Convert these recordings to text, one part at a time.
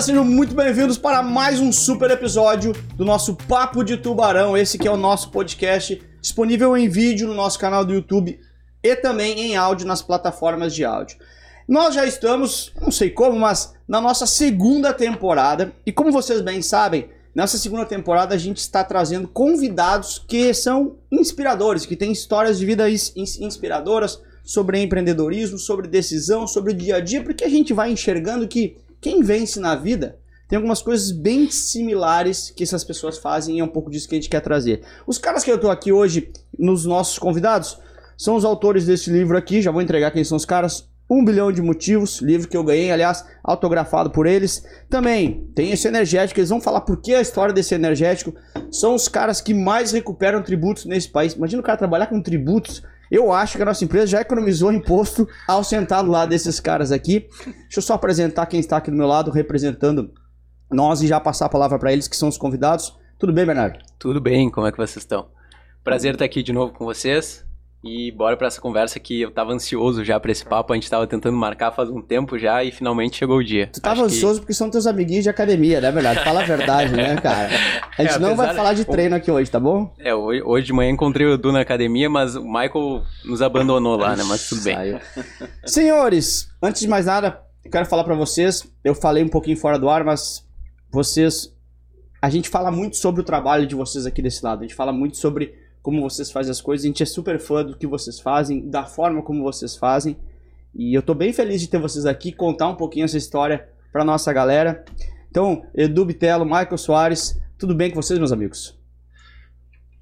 galera, sejam muito bem-vindos para mais um super episódio do nosso Papo de Tubarão. Esse que é o nosso podcast disponível em vídeo no nosso canal do YouTube e também em áudio nas plataformas de áudio. Nós já estamos, não sei como, mas na nossa segunda temporada e como vocês bem sabem, nessa segunda temporada a gente está trazendo convidados que são inspiradores, que têm histórias de vida inspiradoras sobre empreendedorismo, sobre decisão, sobre o dia a dia, porque a gente vai enxergando que quem vence na vida tem algumas coisas bem similares que essas pessoas fazem e é um pouco disso que a gente quer trazer. Os caras que eu tô aqui hoje, nos nossos convidados, são os autores desse livro aqui, já vou entregar quem são os caras. Um bilhão de motivos, livro que eu ganhei, aliás, autografado por eles. Também tem esse energético, eles vão falar por que a história desse energético. São os caras que mais recuperam tributos nesse país. Imagina o cara trabalhar com tributos eu acho que a nossa empresa já economizou imposto ao sentar do lado desses caras aqui. Deixa eu só apresentar quem está aqui do meu lado, representando nós e já passar a palavra para eles, que são os convidados. Tudo bem, Bernardo? Tudo bem, como é que vocês estão? Prazer estar aqui de novo com vocês. E bora para essa conversa que eu tava ansioso já para esse papo, a gente tava tentando marcar faz um tempo já e finalmente chegou o dia. Tu tava Acho ansioso que... porque são teus amiguinhos de academia, né, verdade? Fala a verdade, né, cara? A gente é, não vai falar de treino aqui hoje, tá bom? É, hoje, hoje de manhã encontrei o Edu na academia, mas o Michael nos abandonou lá, né? Mas tudo bem. Senhores, antes de mais nada, eu quero falar para vocês, eu falei um pouquinho fora do ar, mas vocês a gente fala muito sobre o trabalho de vocês aqui desse lado. A gente fala muito sobre como vocês fazem as coisas. A gente é super fã do que vocês fazem, da forma como vocês fazem. E eu tô bem feliz de ter vocês aqui, contar um pouquinho essa história pra nossa galera. Então, Edu Bitelo, Michael Soares, tudo bem com vocês, meus amigos?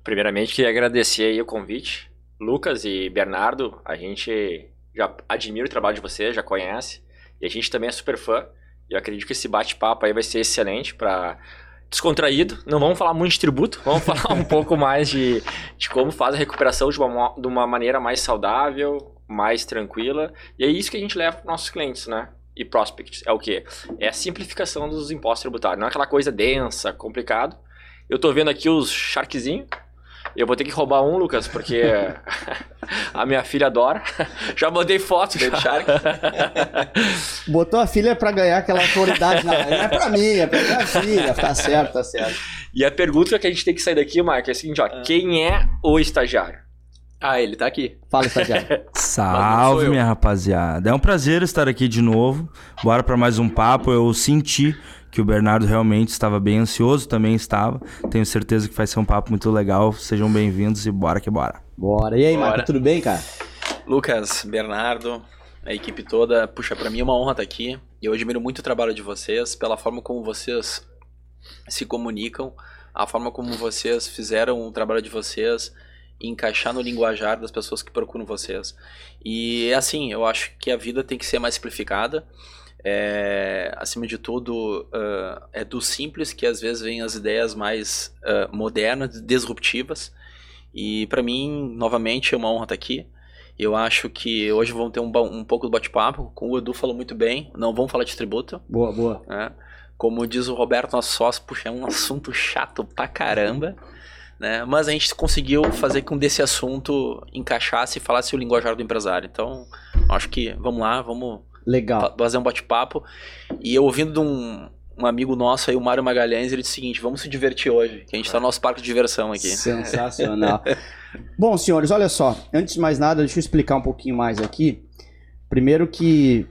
Primeiramente, queria agradecer aí o convite. Lucas e Bernardo, a gente já admira o trabalho de vocês, já conhece. E a gente também é super fã. E eu acredito que esse bate-papo aí vai ser excelente para descontraído. Não vamos falar muito de tributo, vamos falar um pouco mais de, de como faz a recuperação de uma, de uma maneira mais saudável, mais tranquila. E é isso que a gente leva para nossos clientes, né? E prospects. É o quê? É a simplificação dos impostos tributários. Não é aquela coisa densa, complicado. Eu tô vendo aqui os sharkzinhos. Eu vou ter que roubar um, Lucas, porque a minha filha adora. Já mandei foto do Shark. Botou a filha pra ganhar aquela autoridade. Não, é pra mim, é pra minha filha. Tá certo, tá certo. E a pergunta que a gente tem que sair daqui, Marco, é a seguinte, ó. Ah. Quem é o estagiário? Ah, ele tá aqui. Fala, estagiário. Salve, minha rapaziada. É um prazer estar aqui de novo. Bora para mais um papo. Eu senti que o Bernardo realmente estava bem ansioso, também estava. Tenho certeza que vai ser um papo muito legal. Sejam bem-vindos e bora que bora. Bora. E aí, Marco, tudo bem, cara? Lucas, Bernardo, a equipe toda, puxa, para mim é uma honra estar aqui. E eu admiro muito o trabalho de vocês, pela forma como vocês se comunicam, a forma como vocês fizeram o trabalho de vocês encaixar no linguajar das pessoas que procuram vocês. E é assim, eu acho que a vida tem que ser mais simplificada é, acima de tudo, uh, é do simples que às vezes vêm as ideias mais uh, modernas, disruptivas. E para mim, novamente, é uma honra estar aqui. Eu acho que hoje vamos ter um, um pouco do bate-papo. Como o Edu falou muito bem, não vamos falar de tributo. Boa, boa. Né? Como diz o Roberto, nosso sócio, puxa, é um assunto chato pra caramba. Né? Mas a gente conseguiu fazer com que desse assunto encaixasse e falasse o linguajar do empresário. Então, acho que vamos lá, vamos Legal. Fazer um bate-papo. E eu ouvindo de um, um amigo nosso aí, o Mário Magalhães, ele disse o seguinte: vamos se divertir hoje, que a gente está no nosso parque de diversão aqui. Sensacional. Bom, senhores, olha só. Antes de mais nada, deixa eu explicar um pouquinho mais aqui. Primeiro que,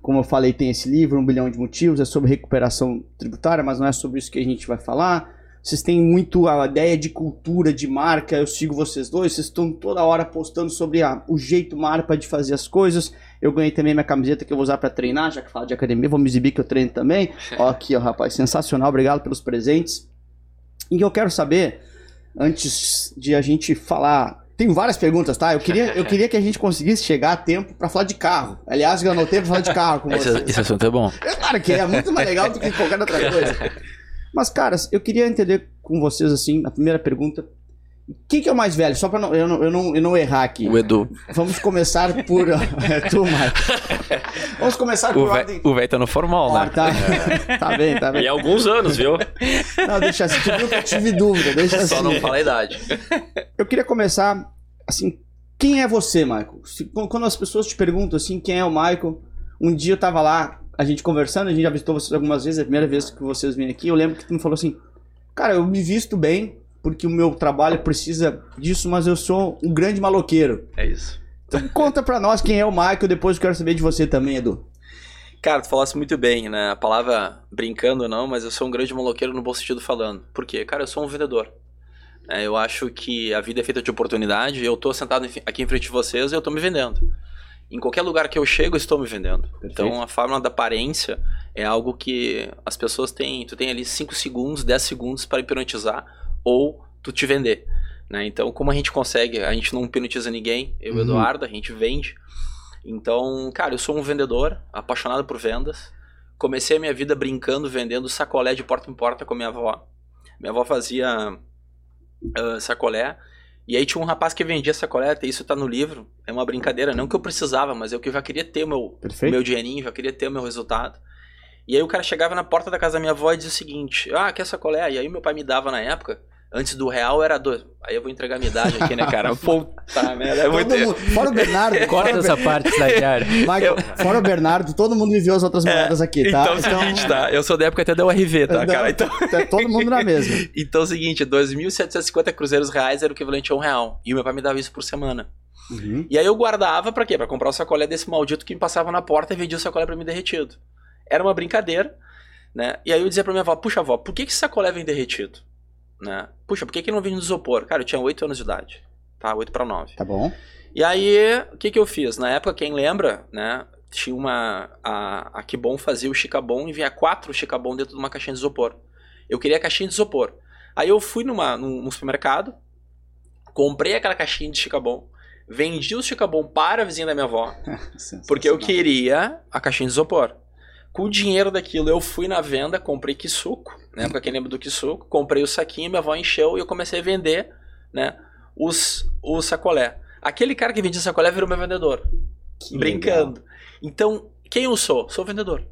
como eu falei, tem esse livro, Um Bilhão de Motivos, é sobre recuperação tributária, mas não é sobre isso que a gente vai falar. Vocês têm muito a ideia de cultura, de marca. Eu sigo vocês dois. Vocês estão toda hora postando sobre o jeito marca de fazer as coisas. Eu ganhei também minha camiseta que eu vou usar para treinar, já que fala de academia. Vou me exibir que eu treino também. ó, aqui, ó, rapaz. Sensacional. Obrigado pelos presentes. E eu quero saber, antes de a gente falar tem várias perguntas, tá? Eu queria, eu queria que a gente conseguisse chegar a tempo para falar de carro. Aliás, eu anotei pra falar de carro com vocês. Esse assunto é bom. É claro que é muito mais legal do que qualquer outra coisa. Mas, caras, eu queria entender com vocês, assim, a primeira pergunta. Quem que é o mais velho? Só pra não, eu, não, eu, não, eu não errar aqui. O Edu. Vamos começar por. é tu, Marco. Vamos começar por ordem. O velho tá no formal, né? Ah, tá. É. tá bem, tá bem. E alguns anos, viu? Não, deixa assim. Tu viu que eu tive dúvida, deixa Só assim. não fala a idade. Eu queria começar, assim, quem é você, Michael? Quando as pessoas te perguntam, assim, quem é o Michael, um dia eu tava lá a gente conversando, a gente já visitou vocês algumas vezes, é a primeira vez que vocês vêm aqui, eu lembro que tu me falou assim, cara, eu me visto bem, porque o meu trabalho precisa disso, mas eu sou um grande maloqueiro. É isso. Então conta pra nós quem é o Michael, depois eu quero saber de você também, Edu. Cara, tu falasse muito bem, né? A palavra brincando não, mas eu sou um grande maloqueiro no bom sentido falando. Por quê? Cara, eu sou um vendedor. É, eu acho que a vida é feita de oportunidade. Eu tô sentado aqui em frente de vocês e eu tô me vendendo. Em qualquer lugar que eu chego, eu estou me vendendo. Perfeito. Então, a forma da aparência é algo que as pessoas têm. Tu tem ali 5 segundos, 10 segundos para hipnotizar ou tu te vender. Né? Então, como a gente consegue? A gente não hipnotiza ninguém. Eu e Uhum. Eduardo, a gente vende. Então, cara, eu sou um vendedor, apaixonado por vendas. Comecei a minha vida brincando, vendendo sacolé de porta em porta com a minha avó. Minha avó fazia ah, sacolé. E aí tinha um rapaz que vendia sacolé, até isso tá no livro. É uma brincadeira, não que eu precisava, mas eu que já queria ter o meu, o meu dinheirinho, já queria ter o meu resultado. E aí o cara chegava na porta da casa da minha avó e dizia o seguinte: Ah, quer sacolé? E aí meu pai me dava na época. Antes do real era dois. Aí eu vou entregar a minha idade aqui, né, cara? Puta merda. Eu Todo ter... mundo- fora o Bernardo, Corta essa parte, estagiário. Michael, fora o Bernardo, todo mundo viveu as outras moedas aqui, tá? Então é o seguinte, tá? Eu sou da época até da URV, tá, Não, cara? Então, tá todo mundo na mesma. então é o seguinte: 2.750 cruzeiros reais era o equivalente a um real. E o meu pai me dava isso por semana. Uhum. E aí eu guardava pra quê? Pra comprar o sacolé desse maldito que me passava na porta e vendia o sacolé pra mim derretido. Era uma brincadeira, né? E aí eu dizia pra minha avó, puxa avó, por que que esse sacolé vem derretido? Né? Puxa, por que que não vem no isopor? Cara, eu tinha 8 anos de idade, tá? 8 pra 9. Tá bom. E aí, o que que eu fiz? Na época, quem lembra, né? Tinha uma... A, a Kibon fazia o Chicabon e vinha quatro Chicabon dentro de uma caixinha de isopor. Eu queria a caixinha de isopor. Aí eu fui numa, num, num supermercado, comprei aquela caixinha de Chicabon, vendi o Chicabon para a vizinha da minha avó, porque eu queria a caixinha de isopor. Com o dinheiro daquilo, eu fui na venda, comprei quisuco, na época quem lembra do quisuco, comprei o saquinho, minha avó encheu e eu comecei a vender, né, os, o sacolé. Aquele cara que vendia sacolé virou meu vendedor, Que brincando. Então, quem eu sou? Sou vendedor.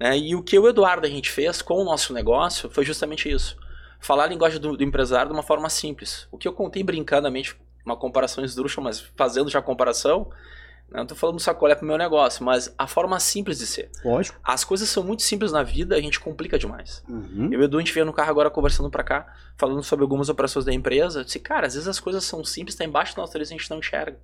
Né? E o que o Eduardo a gente fez com o nosso negócio foi justamente isso. Falar a linguagem do, do empresário de uma forma simples. O que eu contei brincandamente, uma comparação esdrúxula, mas fazendo já a comparação, né? Não tô falando do sacolé pro meu negócio, mas a forma simples de ser. Lógico. As coisas são muito simples na vida, a gente complica demais. Uhum. Eu e o Edu, a gente veio no carro agora conversando pra cá, falando sobre algumas operações da empresa. Eu disse, cara, às vezes as coisas são simples, tá embaixo do nosso nariz e a gente não enxerga.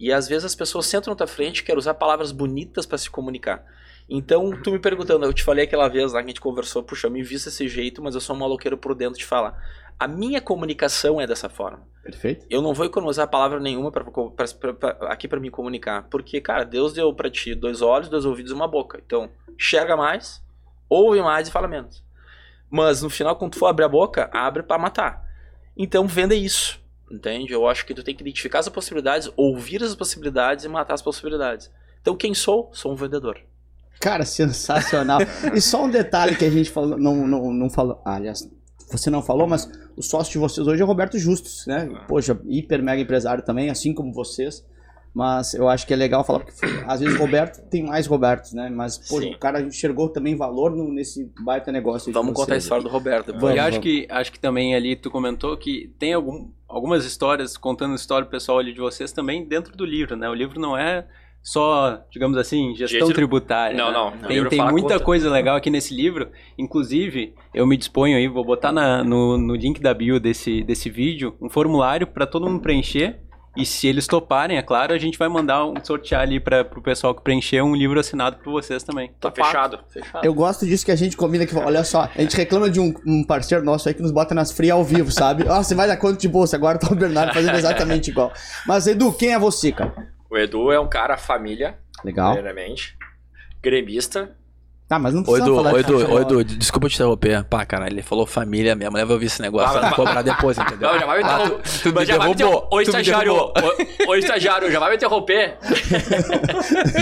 E às vezes as pessoas sentam na tua frente e querem usar palavras bonitas pra se comunicar. Então, tu me perguntando, eu te falei aquela vez lá que a gente conversou, puxa, eu me visto desse jeito, mas eu sou um maloqueiro por dentro de falar. A minha comunicação é dessa forma. Perfeito. Eu não vou economizar palavra nenhuma pra, pra- pra- aqui pra me comunicar. Porque, cara, Deus deu pra ti dois olhos, dois ouvidos e uma boca. Então, enxerga mais, ouve mais e fala menos. Mas no final, quando tu for abrir a boca, abre pra matar. Então, venda isso. Entende? Eu acho que tu tem que identificar as possibilidades, ouvir as possibilidades e matar as possibilidades. Então, quem sou? Sou um vendedor. Cara, sensacional. e só um detalhe que a gente falou, não, não, não falou. Ah, aliás, você não falou, mas o sócio de vocês hoje é o Roberto Justus, né? Poxa, hiper mega empresário também, assim como vocês. Mas eu acho que é legal falar, porque às vezes o Roberto tem mais Robertos, né? Mas, pô, Sim. o cara enxergou também valor no- nesse baita negócio. Vamos contar a história do Roberto. depois. Vamos, e acho vamos. que, acho que também ali tu comentou que tem algum, algumas histórias, contando a história pessoal ali de vocês também dentro do livro, né? O livro não é só, digamos assim, gestão Jeito- tributária. Não, né? não. o Tem, tem muita conta. coisa legal aqui nesse livro. Inclusive, eu me disponho aí, vou botar na- no, no link da bio desse, desse vídeo um formulário para todo mundo preencher. E se eles toparem, é claro, a gente vai mandar um sortear ali para pro pessoal que preencher um livro assinado por vocês também. Tá fechado. Fechado. Eu gosto disso que a gente combina aqui. Olha só, a gente reclama de um, um parceiro nosso aí que nos bota nas frias ao vivo, sabe? Ah, você vai dar conta de bolsa, agora tá o Bernardo fazendo exatamente igual. Mas, Edu, quem é você, cara? O Edu é um cara família, Legal. primeiramente. Gremista. Tá, mas não Ô precisa Edu, falar ô de Edu, ô Edu, desculpa te interromper. Pá, caralho, ele falou família, minha mulher vai ouvir esse negócio, Ah, vai cobrar depois, entendeu? Não, já vai me Ah, interromper. tu, tu me Mas já derrubou. Ô, me estagiário, ô, ô, estagiário, já vai me interromper?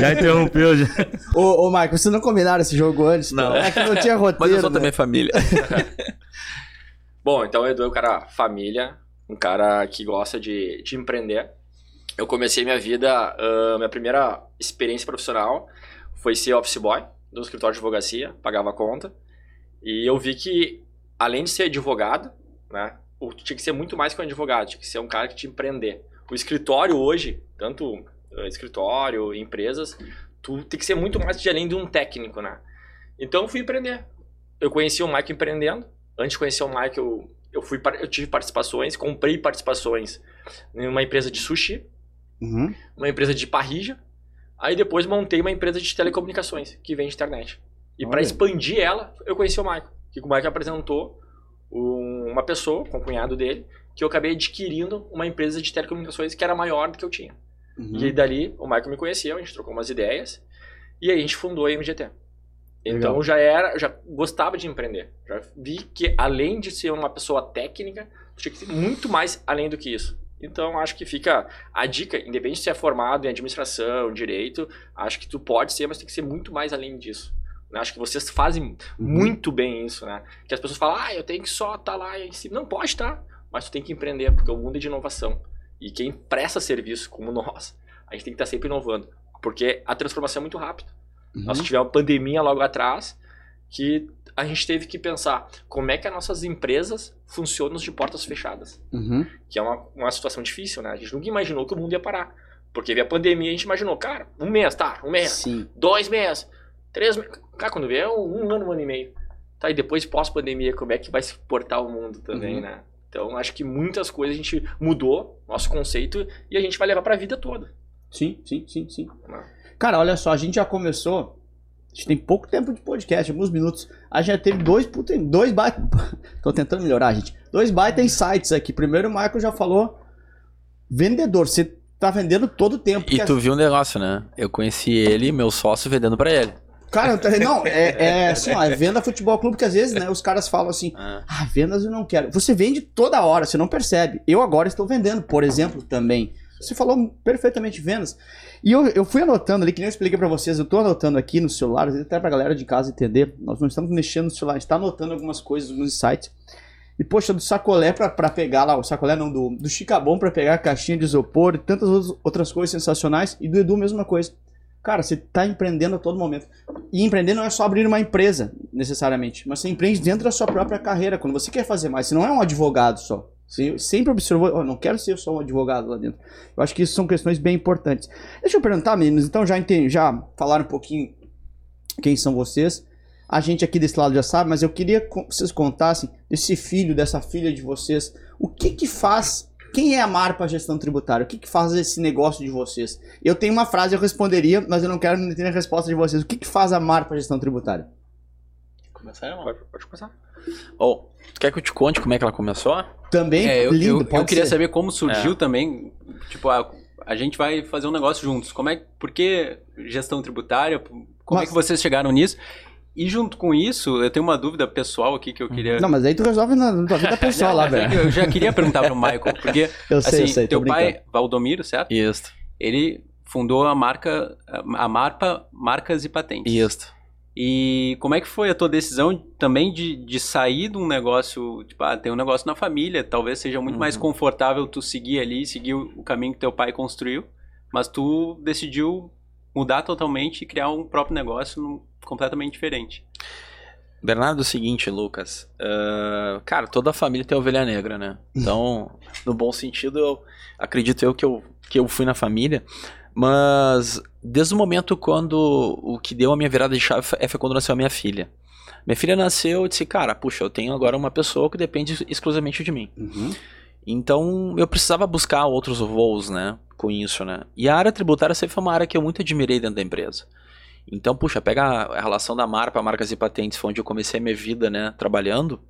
Já interrompeu, já. Ô, ô, Marco, vocês não combinaram esse jogo antes? Não. pô? É que não tinha roteiro. Mas eu sou né? também família. Bom, então o Edu é um cara família, um cara que gosta de, de empreender. Eu comecei minha vida, ah, minha primeira experiência profissional foi ser office boy do escritório de advocacia, pagava a conta. E eu vi que, além de ser advogado, né, tinha que ser muito mais que um advogado, tinha que ser um cara que te empreender. O escritório hoje, tanto ah, escritório, empresas, Tu tem que ser muito mais de além de um técnico, né? Então eu fui empreender. Eu conheci o Mike empreendendo. Antes de conhecer o Mike, eu, eu, fui, eu tive participações, comprei participações em uma empresa de sushi, Uhum. uma empresa de parrija. Aí depois montei uma empresa de telecomunicações que vende internet. E para expandir ela, eu conheci o Michael. Que o Michael apresentou um- uma pessoa, com o cunhado dele, que eu acabei adquirindo uma empresa de telecomunicações que era maior do que eu tinha. Uhum. E dali o Michael me conheceu, a gente trocou umas ideias. E aí a gente fundou a MGT. Então Legal. já era, já gostava de empreender. Já vi que além de ser uma pessoa técnica, tinha que ser muito mais além do que isso. Então acho que fica a dica, independente de se é formado em administração, direito, acho que tu pode ser, mas tem que ser muito mais além disso. né? Acho que vocês fazem muito bem isso, né? Que as pessoas falam, ah, eu tenho que só estar lá em cima. Não pode estar, mas tu tem que empreender, porque o mundo é de inovação. E quem presta serviço, como nós, a gente tem que estar sempre inovando. Porque a transformação é muito rápida. Uhum. Nós tivemos uma pandemia logo atrás que a gente teve que pensar como é que as nossas empresas funcionam de portas fechadas. Uhum. Que é uma, uma situação difícil, né? A gente nunca imaginou que o mundo ia parar. Porque veio a pandemia a gente imaginou, cara, um mês, tá, um mês, Sim. dois meses, três meses. Cara, quando vier um ano, um ano e meio. Tá, e depois pós-pandemia, como é que vai se portar o mundo também, Uhum. né? Então, acho que muitas coisas a gente mudou, nosso conceito, e a gente vai levar pra vida toda. Sim, sim, sim, sim. Não. Cara, olha só, a gente já começou. A gente tem pouco tempo de podcast, alguns minutos. A gente já teve dois, puta, dois baita. Tô tentando melhorar, gente. Dois baita insights aqui. Primeiro, o Michael já falou. Vendedor, você tá vendendo todo o tempo. E tu viu um negócio, né? Eu conheci ele, meu sócio, vendendo pra ele. Cara, não, é, é assim, ó, é venda futebol clube, que às vezes, né, os caras falam assim, Ah. ah, vendas eu não quero. Você vende toda hora, você não percebe. Eu agora estou vendendo, por exemplo, também. Você falou perfeitamente vendas. E eu, eu fui anotando ali, que nem eu expliquei pra vocês, eu tô anotando aqui no celular, até pra galera de casa entender. Nós não estamos mexendo no celular, a gente tá anotando algumas coisas, alguns sites. E, poxa, do sacolé pra, pegar lá, o sacolé não, do, do Chicabom pra pegar a caixinha de isopor e tantas outras coisas sensacionais. E do Edu, mesma coisa. Cara, você tá empreendendo a todo momento. E empreender não é só abrir uma empresa, necessariamente, mas você empreende dentro da sua própria carreira, quando você quer fazer mais. Você não é um advogado só. Sempre observou, "Oh, não quero ser só um advogado lá dentro. Eu acho que isso são questões bem importantes. Deixa eu perguntar, meninos, então já, entendi, já falaram um pouquinho quem são vocês. A gente aqui desse lado já sabe, mas eu queria que vocês contassem desse filho, dessa filha de vocês. O que que faz... Quem é a Marpa Gestão Tributária? O que que faz esse negócio de vocês? Eu tenho uma frase, eu responderia, mas eu não quero entender a resposta de vocês. O que que faz a Marpa Gestão Tributária? Começar? Pode, pode começar. Ô, tu quer que eu te conte como é que ela começou? Também É, eu, lindo, eu, pode eu queria ser. saber como surgiu É. também. Tipo, a, a gente vai fazer um negócio juntos. Como é, por que gestão tributária? Como é que vocês chegaram nisso? E junto com isso, eu tenho uma dúvida pessoal aqui que eu queria. Não, mas aí tu resolve na, na tua vida pessoal lá, velho. Eu já queria perguntar pro Michael, porque Eu sei, assim, eu sei, tô teu brincando. pai, Valdomiro, certo? Isso, Ele fundou a marca, a Marpa Marcas e Patentes. isso. E como é que foi a tua decisão também de, de sair de um negócio, tipo, ah, tem um negócio na família, talvez seja muito mais Uhum. confortável tu seguir ali, seguir o caminho que teu pai construiu, mas tu decidiu mudar totalmente e criar um próprio negócio completamente diferente. Bernardo, é o seguinte, Lucas. ah, cara, toda a família tem ovelha negra, né? Então, no bom sentido, eu acredito eu que eu, que eu fui na família. Mas desde o momento quando o que deu a minha virada de chave é foi quando nasceu a minha filha. Minha filha nasceu, eu disse, cara, puxa, eu tenho agora uma pessoa que depende exclusivamente de mim. Uhum. Então eu precisava buscar outros voos, né? Com isso, né? E a área tributária sempre foi uma área que eu muito admirei dentro da empresa. Então, puxa, pega a relação da Marpa, marcas e patentes, foi onde eu comecei a minha vida, né? Trabalhando.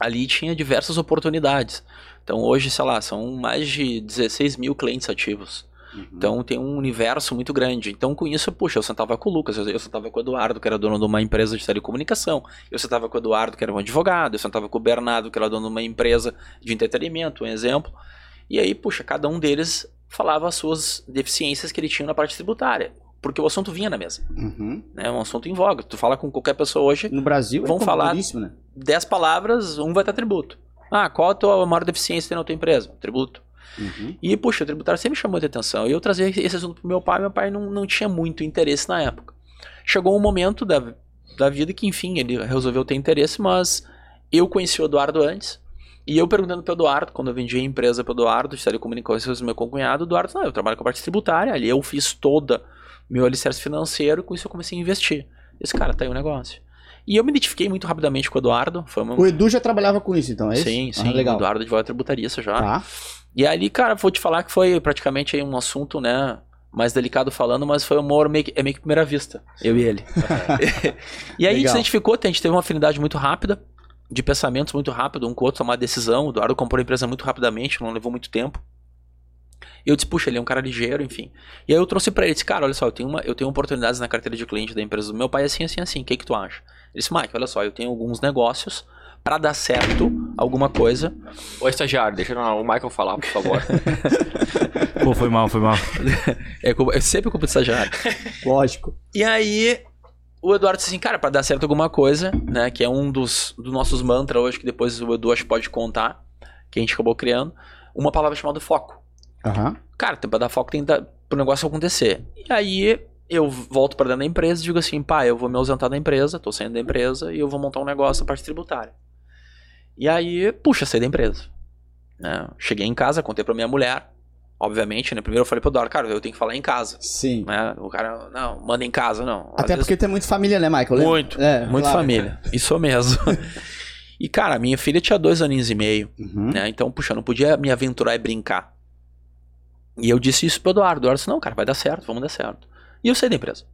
Ali tinha diversas oportunidades. Então hoje, sei lá, são mais de 16 mil clientes ativos. Uhum. Então tem um universo muito grande. Então com isso, puxa, eu sentava com o Lucas, eu, eu sentava com o Eduardo, que era dono de uma empresa de telecomunicação. Eu sentava com o Eduardo, que era um advogado. Eu sentava com o Bernardo, que era dono de uma empresa de entretenimento, um exemplo. E aí, puxa, cada um deles falava as suas deficiências que ele tinha na parte tributária. Porque o assunto vinha na mesa. Uhum. É um assunto em voga. Tu fala com qualquer pessoa hoje, No Brasil Vamos é falar- né? 10 palavras, um vai estar tributo. Ah, qual a tua maior deficiência na tua empresa? Tributo. Uhum. E, puxa, o tributário sempre chamou muita atenção. E eu trazia esse assunto pro meu pai, meu pai não, não tinha muito interesse na época. Chegou um momento da, da vida que, enfim, ele resolveu ter interesse, mas eu conheci o Eduardo antes. E eu perguntando pro Eduardo, quando eu vendi a empresa pro Eduardo, de telecomunicações, meu concunhado, Eduardo, não, eu trabalho com a parte tributária, ali eu fiz toda meu alicerce financeiro, com isso eu comecei a investir. Esse cara, tá aí o negócio. E eu me identifiquei muito rapidamente com o Eduardo. Foi uma... O Edu já trabalhava com isso, então, é isso? Sim, sim. Ah, legal. O Eduardo advogado tributarista já. Tá. E ali, cara, vou te falar que foi praticamente aí um assunto, né? Mais delicado falando, mas foi um amor meio que, é meio que primeira vista, eu e ele. e aí a gente se identificou, a gente teve uma afinidade muito rápida, de pensamentos muito rápido, um com o outro, tomar decisão. O Eduardo comprou a empresa muito rapidamente, não levou muito tempo. E eu disse, puxa, ele é um cara ligeiro, enfim. E aí eu trouxe pra ele, disse, cara, olha só, eu tenho, uma, eu tenho oportunidades na carteira de cliente da empresa do meu pai, assim, assim, assim, o que que tu acha? Ele disse, Mike, olha só, eu tenho alguns negócios pra dar certo alguma coisa. Ô, estagiário, deixa o Michael falar, por favor. Pô, foi mal, foi mal. É, culpa- é sempre culpa do estagiário. Lógico. E aí, o Eduardo disse assim, cara, pra dar certo alguma coisa, né, que é um dos, dos nossos mantras hoje, que depois o Edu acho pode contar, que a gente acabou criando, uma palavra chamada foco. Aham. Cara, tem pra dar foco, tem que dar pro negócio acontecer. E aí, eu volto pra dentro da empresa e digo assim, pá, eu vou me ausentar da empresa, tô saindo da empresa, e eu vou montar um negócio na parte tributária. E aí, puxa, saí da empresa. Né? Cheguei em casa, contei pra minha mulher, obviamente, né, primeiro eu falei pro Eduardo, cara, eu tenho que falar em casa. Sim. Né? O cara, não, manda em casa, não. Às Até vezes- porque tem muito família, né, Michael? Muito, É, muito claro. família. Isso mesmo. e, cara, minha filha tinha dois aninhos e meio, Uhum. né? Então, puxa, eu não podia me aventurar e brincar. E eu disse isso pro Eduardo. O Eduardo disse, não, cara, vai dar certo, vamos dar certo. E eu saí da empresa.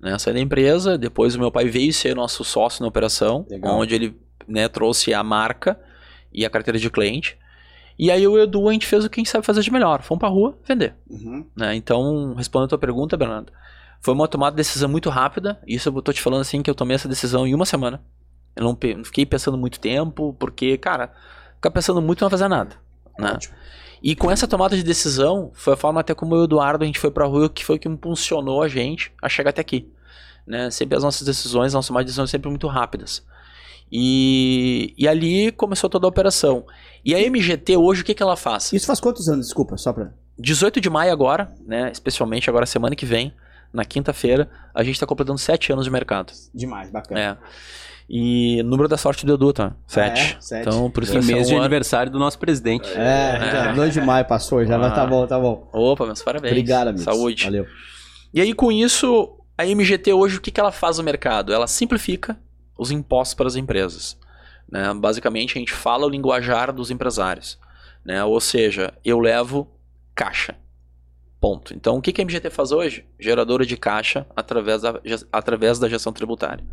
Né? Eu saí da empresa, depois o meu pai veio ser nosso sócio na operação, Legal. onde ele né, trouxe a marca e a carteira de cliente. E aí o Edu, a gente fez o que a gente sabe fazer de melhor. Fomos pra rua vender Uhum. né? Então, respondendo a tua pergunta, Bernardo, foi uma tomada de decisão muito rápida. Isso eu tô te falando assim que eu tomei essa decisão em uma semana. Eu não, não fiquei pensando muito tempo, porque, cara, ficar pensando muito não vai fazer nada. Né? E com essa tomada de decisão, foi a forma até como eu e o Eduardo a gente foi pra rua que foi o que impulsionou a gente a chegar até aqui. Né? Sempre as nossas decisões, nossas tomadas de decisões sempre muito rápidas. E, e ali começou toda a operação. E a MGT hoje, o que, que ela faz? Isso faz quantos anos? Desculpa, só pra. 18 de maio agora, né? Especialmente agora semana que vem, na quinta-feira, a gente tá completando 7 anos de mercado. Demais, bacana. É. E número da sorte do Edu, tá? 7. é? Sete. Então, por isso ser mês um de ano- aniversário do nosso presidente. É, já, 2 de maio passou já, mas Ah. tá bom, tá bom. Opa, meus parabéns. Obrigado, amigo. Saúde. Valeu. E aí, com isso, a MGT hoje, o que, que ela faz no mercado? Ela simplifica os impostos para as empresas. né? Basicamente, a gente fala o linguajar dos empresários. né? Ou seja, eu levo caixa. Ponto. Então, o que, a MGT faz hoje? Geradora de caixa através da, através da gestão tributária.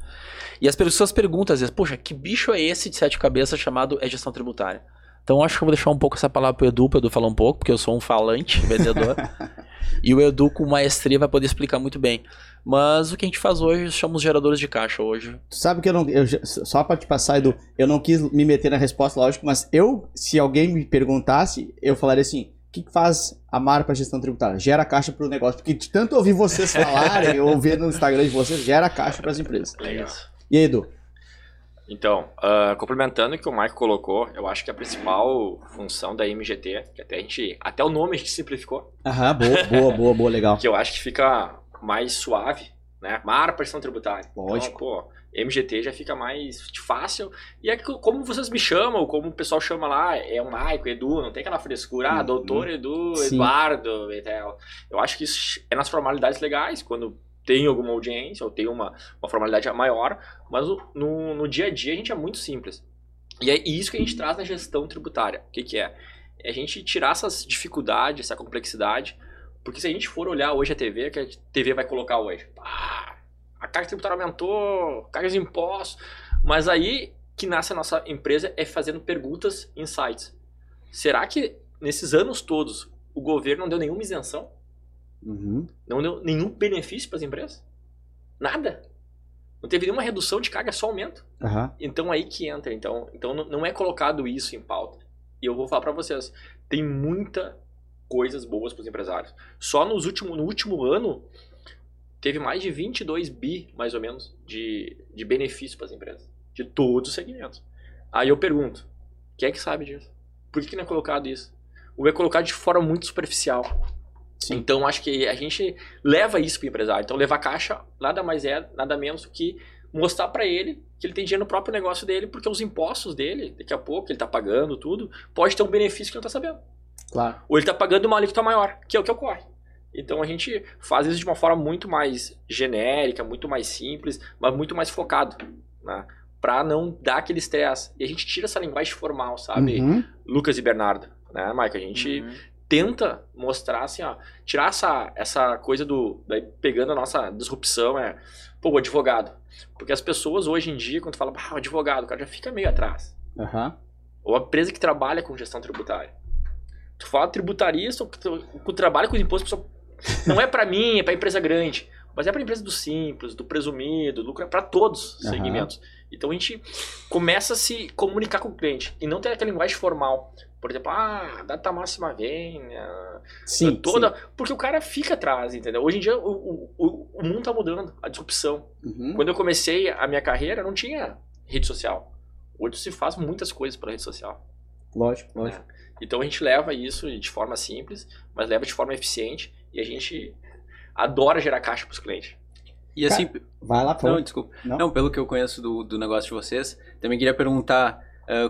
E as pessoas perguntam às vezes, poxa, que bicho é esse de sete cabeças chamado é gestão tributária? Então, acho que eu vou deixar um pouco essa palavra pro Edu, pro Edu falar um pouco, porque eu sou um falante, vendedor. e o Edu, com maestria, vai poder explicar muito bem. Mas o que a gente faz hoje, chamamos geradores de caixa hoje. Tu sabe que eu não. eu só pra te passar, Edu, eu não quis me meter na resposta, lógico, mas eu, se alguém me perguntasse, eu falaria assim: o que, faz a Mara pra gestão tributária? Gera caixa pro negócio. Porque de tanto ouvir vocês falarem, ou ver no Instagram de vocês, gera caixa pras empresas. Legal. E aí, Edu? Então, ah, complementando o que o Mike colocou, eu acho que a principal função da MGT, que até a gente, até o nome a gente simplificou, Aham, boa, boa, boa, boa, legal. que eu acho que fica mais suave, né? Mar para gestão tributária. Lógico. Então, pô, MGT já fica mais fácil. E é como vocês me chamam, como o pessoal chama lá, é o Maico, Edu, não tem aquela frescura, ah, Uhum. doutor Edu, Sim. Eduardo e tal. Eu acho que isso é nas formalidades legais, quando tem alguma audiência ou tem uma, uma formalidade maior, mas no, no dia a dia a gente é muito simples. E é isso que a gente traz na gestão tributária. O que, que é? É a gente tirar essas dificuldades, essa complexidade, porque se a gente for olhar hoje a TV, que a TV vai colocar hoje? Ah, a carga tributária aumentou, cargas de impostos, mas aí que nasce a nossa empresa é fazendo perguntas, insights. Será que nesses anos todos o governo não deu nenhuma isenção? Uhum. Não deu nenhum benefício para as empresas? Nada. Não teve nenhuma redução de carga, só aumento. Aham. Então aí que entra. Então, então não- não é colocado isso em pauta. E eu vou falar para vocês, tem muita coisas boas para os empresários. Só nos último, no último ano teve mais de 22 bi, mais ou menos, de, de benefício para as empresas, de todos os segmentos. Aí eu pergunto, quem é que sabe disso? Por que, que não é colocado isso? Ou é colocado de forma muito superficial? Sim. Então acho que a gente leva isso para o empresário. Então levar caixa nada mais é, nada menos do que mostrar para ele que ele tem dinheiro no próprio negócio dele, porque os impostos dele, daqui a pouco, ele tá pagando tudo, pode ter um benefício que ele não tá sabendo. Claro. Ou ele tá pagando uma alíquota maior, que é o que ocorre. Então a gente faz isso de uma forma muito mais genérica, muito mais simples, mas muito mais focado, né? Pra não dar aquele estresse. E a gente tira essa linguagem formal, sabe? Uhum. Lucas e Bernardo, né, Mike? A gente Uhum. Tenta mostrar assim, ó, tirar essa, essa coisa do. Daí pegando a nossa disrupção, é. Pô, o advogado. Porque as pessoas hoje em dia, quando fala, ah, o advogado, o cara já fica meio atrás. Aham. Ou a empresa que trabalha com gestão tributária. Tu fala tributarista, que trabalha com os impostos, não é pra mim, é pra empresa grande. Mas é pra empresa do simples, do presumido, lucro, é pra todos os Aham. segmentos. Então a gente começa a se comunicar com o cliente e não ter aquela linguagem formal. Por exemplo, ah, data máxima vem, ah, Sim. toda. Porque o cara fica atrás, entendeu? Hoje em dia o, o, o- mundo tá mudando, a disrupção. sim. Uhum. Quando eu comecei a minha carreira, não tinha rede social. Hoje se faz muitas coisas pela rede social. Lógico, lógico. Então a gente leva isso de forma simples, mas leva de forma eficiente e a gente adora gerar caixa para os clientes. E assim, Vai lá, por não, desculpa. Não? Não, pelo que eu conheço do, do negócio de vocês, também queria perguntar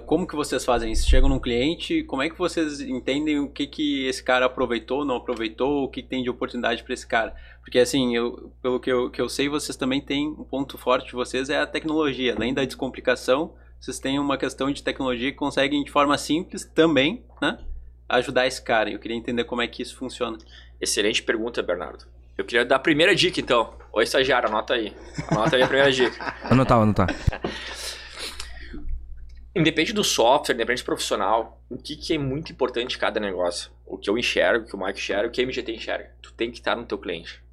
como que vocês fazem isso? Chegam num cliente, como é que vocês entendem o que que esse cara aproveitou, não aproveitou, o que, que tem de oportunidade para esse cara? Porque assim, eu, pelo que eu, que eu sei, vocês também têm um ponto forte de vocês é a tecnologia. Além da descomplicação, vocês têm uma questão de tecnologia que conseguem de forma simples também, né? Ajudar esse cara. Eu queria entender como é que isso funciona. Excelente pergunta, Bernardo. Eu queria dar a primeira dica, então. Oi, estagiário, anota aí. Anota aí a primeira dica. Anotar, anotar. Independe do software, independente do profissional, o que, que é muito importante em cada negócio? O que eu enxergo, o que o Mike enxerga, o que a MGT enxerga. Tu tem que estar no teu cliente.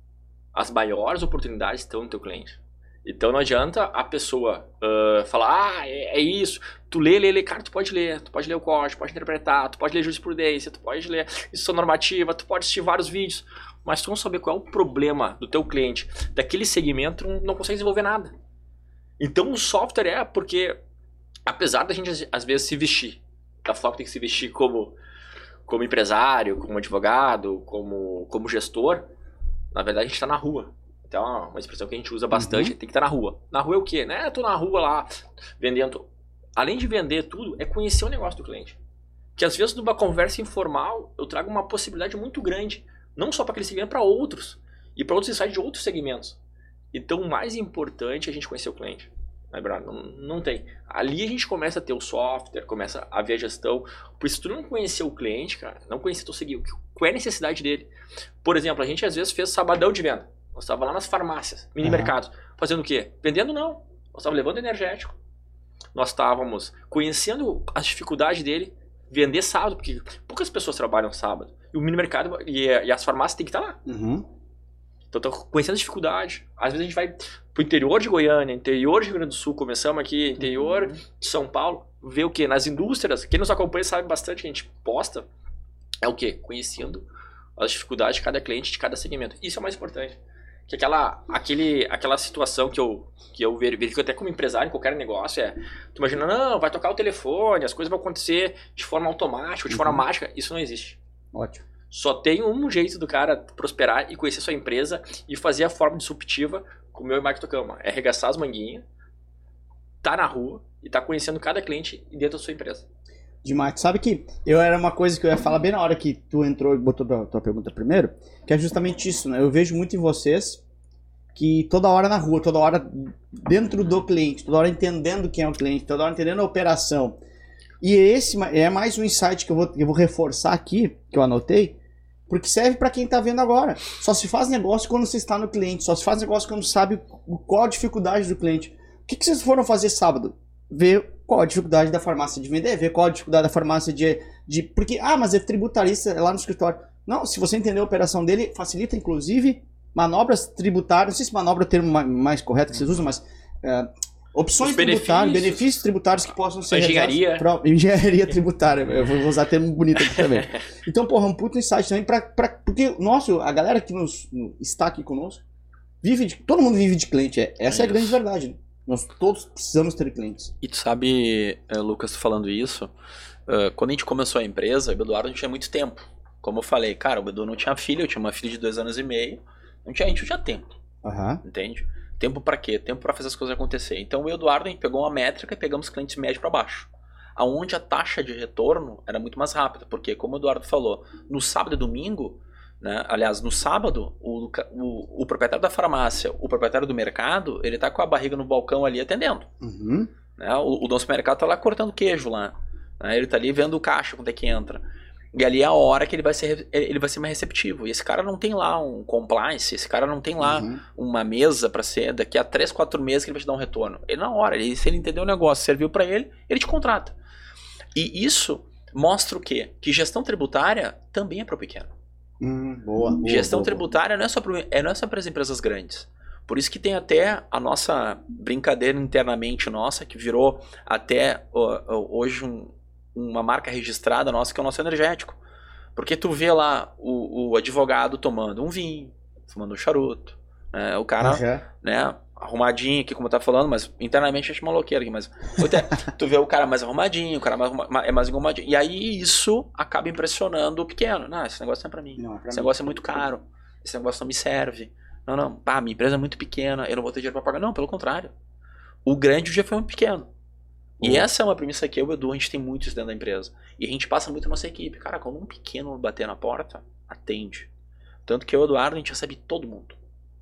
As maiores oportunidades estão no teu cliente. Então não adianta a pessoa ah, falar, ah, é, é isso. Tu lê, lê, lê. Cara, tu pode ler. Tu pode ler o código, pode interpretar, tu pode ler jurisprudência, tu pode ler instrução normativa, tu pode assistir vários vídeos. Mas tu não saber qual é o problema do teu cliente, daquele segmento, não consegue desenvolver nada. Então o software é porque, apesar da gente às vezes se vestir, da forma que tem que se vestir como, como empresário, como advogado, como, como gestor, na verdade a gente está na rua. Então, é uma expressão que a gente usa bastante, tem que estar na rua. Na rua é o quê? Né? Tô na rua lá, vendendo. Além de vender tudo, é conhecer o negócio do cliente. Que às vezes, numa conversa informal, eu trago uma possibilidade muito grande, não só para aquele segmento, para outros. E para outros insights de outros segmentos. Então, o mais importante é a gente conhecer o cliente. Né? Não, não tem. Ali a gente começa a ter o software, começa a ver a gestão. Por se tu não conhecer o cliente, cara, não conhecer teu seguir, qual é a necessidade dele. Por exemplo, a gente às vezes fez sabadão de venda. Nós estava lá nas farmácias, mini Aham. mercados, fazendo o quê? Vendendo não. Nós estávamos levando energético. Nós estávamos conhecendo as dificuldades dele, vender sábado, porque poucas pessoas trabalham sábado. E o mini mercado e, e as farmácias têm que estar lá. Uhum. Então, tô conhecendo a dificuldade. Às vezes a gente vai pro interior de Goiânia, interior de Rio Grande do Sul, começamos aqui, interior de São Paulo, ver o quê? Nas indústrias, quem nos acompanha sabe bastante que a gente posta, é o quê? Conhecendo as dificuldades de cada cliente, de cada segmento. Isso é o mais importante. Que aquela, aquele, aquela situação que eu, que eu ver- verifico até como empresário em qualquer negócio é, tu imagina, não, vai tocar o telefone, as coisas vão acontecer de forma automática, de forma Uhum. mágica. Isso não existe. Ótimo. Só tem um jeito do cara prosperar e conhecer sua empresa e fazer a forma disruptiva como eu e o Mike tocamos. É arregaçar as manguinhas, tá na rua e tá conhecendo cada cliente dentro da sua empresa. Demais. Sabe que eu era uma coisa que eu ia falar bem na hora que tu entrou e botou tua, tua pergunta primeiro, que é justamente isso, né? Eu vejo muito em vocês que toda hora na rua, toda hora dentro do cliente, toda hora entendendo quem é o cliente, toda hora entendendo a operação. E esse é mais um insight que eu vou, eu vou reforçar aqui, que eu anotei, porque serve para quem tá vendo agora. Só se faz negócio quando você está no cliente, só se faz negócio quando sabe qual a dificuldade do cliente. O que, que vocês foram fazer sábado? Ver qual a dificuldade da farmácia de vender, ver qual a dificuldade da farmácia de. de porque, ah, mas é tributarista é lá no escritório. Não, se você entender a operação dele, facilita inclusive manobras tributárias. Não sei se manobra é o termo ma- mais correto que vocês usam, mas. é, opções tributárias, benefícios. tributários que possam ser. Engenharia. pro- engenharia tributária. Eu vou usar termo bonito aqui também. Então, porra, um puto insight também pra, pra, porque, nossa, a galera que nos, no- está aqui conosco, vive de, todo mundo vive de cliente. é- essa é, a grande verdade. né? Nós todos precisamos ter clientes. E tu sabe, eh, Lucas, falando isso, eh, quando a gente começou a empresa, o Eduardo não tinha muito tempo. Como eu falei, cara, o Edu não tinha filho, eu tinha uma filha de dois anos e meio, não tinha, a gente não tinha tempo, Aham. entende? Tempo para quê? Tempo para fazer as coisas acontecer. Então o Eduardo a gente pegou uma métrica e pegamos clientes médio para baixo. Aonde a taxa de retorno era muito mais rápida, porque como o Eduardo falou, no sábado e domingo, né, aliás, no sábado, o, o, o, proprietário da farmácia, o proprietário do mercado, ele tá com a barriga no balcão ali atendendo. Uhum. Né, o, o dono do mercado tá lá cortando queijo lá. Né, ele tá ali vendo o caixa, quando é que entra. E ali é a hora que ele vai ser, ele vai ser mais receptivo. E esse cara não tem lá um compliance, esse cara não tem lá Uhum. uma mesa para ser daqui a 3, 4 meses que ele vai te dar um retorno. Ele na hora, ele, se ele entendeu o negócio, serviu para ele, ele te contrata. E isso mostra o quê? Que gestão tributária também é para o pequeno. Hum, boa, boa, gestão boa, tributária não é só para é, não é só para as empresas grandes. Por isso que tem até a nossa brincadeira internamente nossa, que virou até ó, hoje um, uma marca registrada nossa, que é o nosso energético. Porque tu vê lá o, o advogado tomando um vinho, fumando um charuto, né? o cara, Aham. né, arrumadinho aqui, como eu tava falando, mas internamente a gente é maloqueiro aqui, mas até, tu vê o cara mais arrumadinho, o cara mais, é mais arrumadinho. E aí isso acaba impressionando o pequeno. Não, esse negócio não é pra mim. Não, é pra Esse mim. negócio é muito caro. Esse negócio não me serve. Não, não. Pá, minha empresa é muito pequena, eu não vou ter dinheiro pra pagar. Não, pelo contrário. O grande já foi um pequeno. E essa é uma premissa que eu e o Edu, a gente tem muito isso dentro da empresa. E a gente passa muito na nossa equipe. Cara, quando um pequeno bater na porta, atende. Tanto que eu e o Eduardo, a gente recebe todo mundo.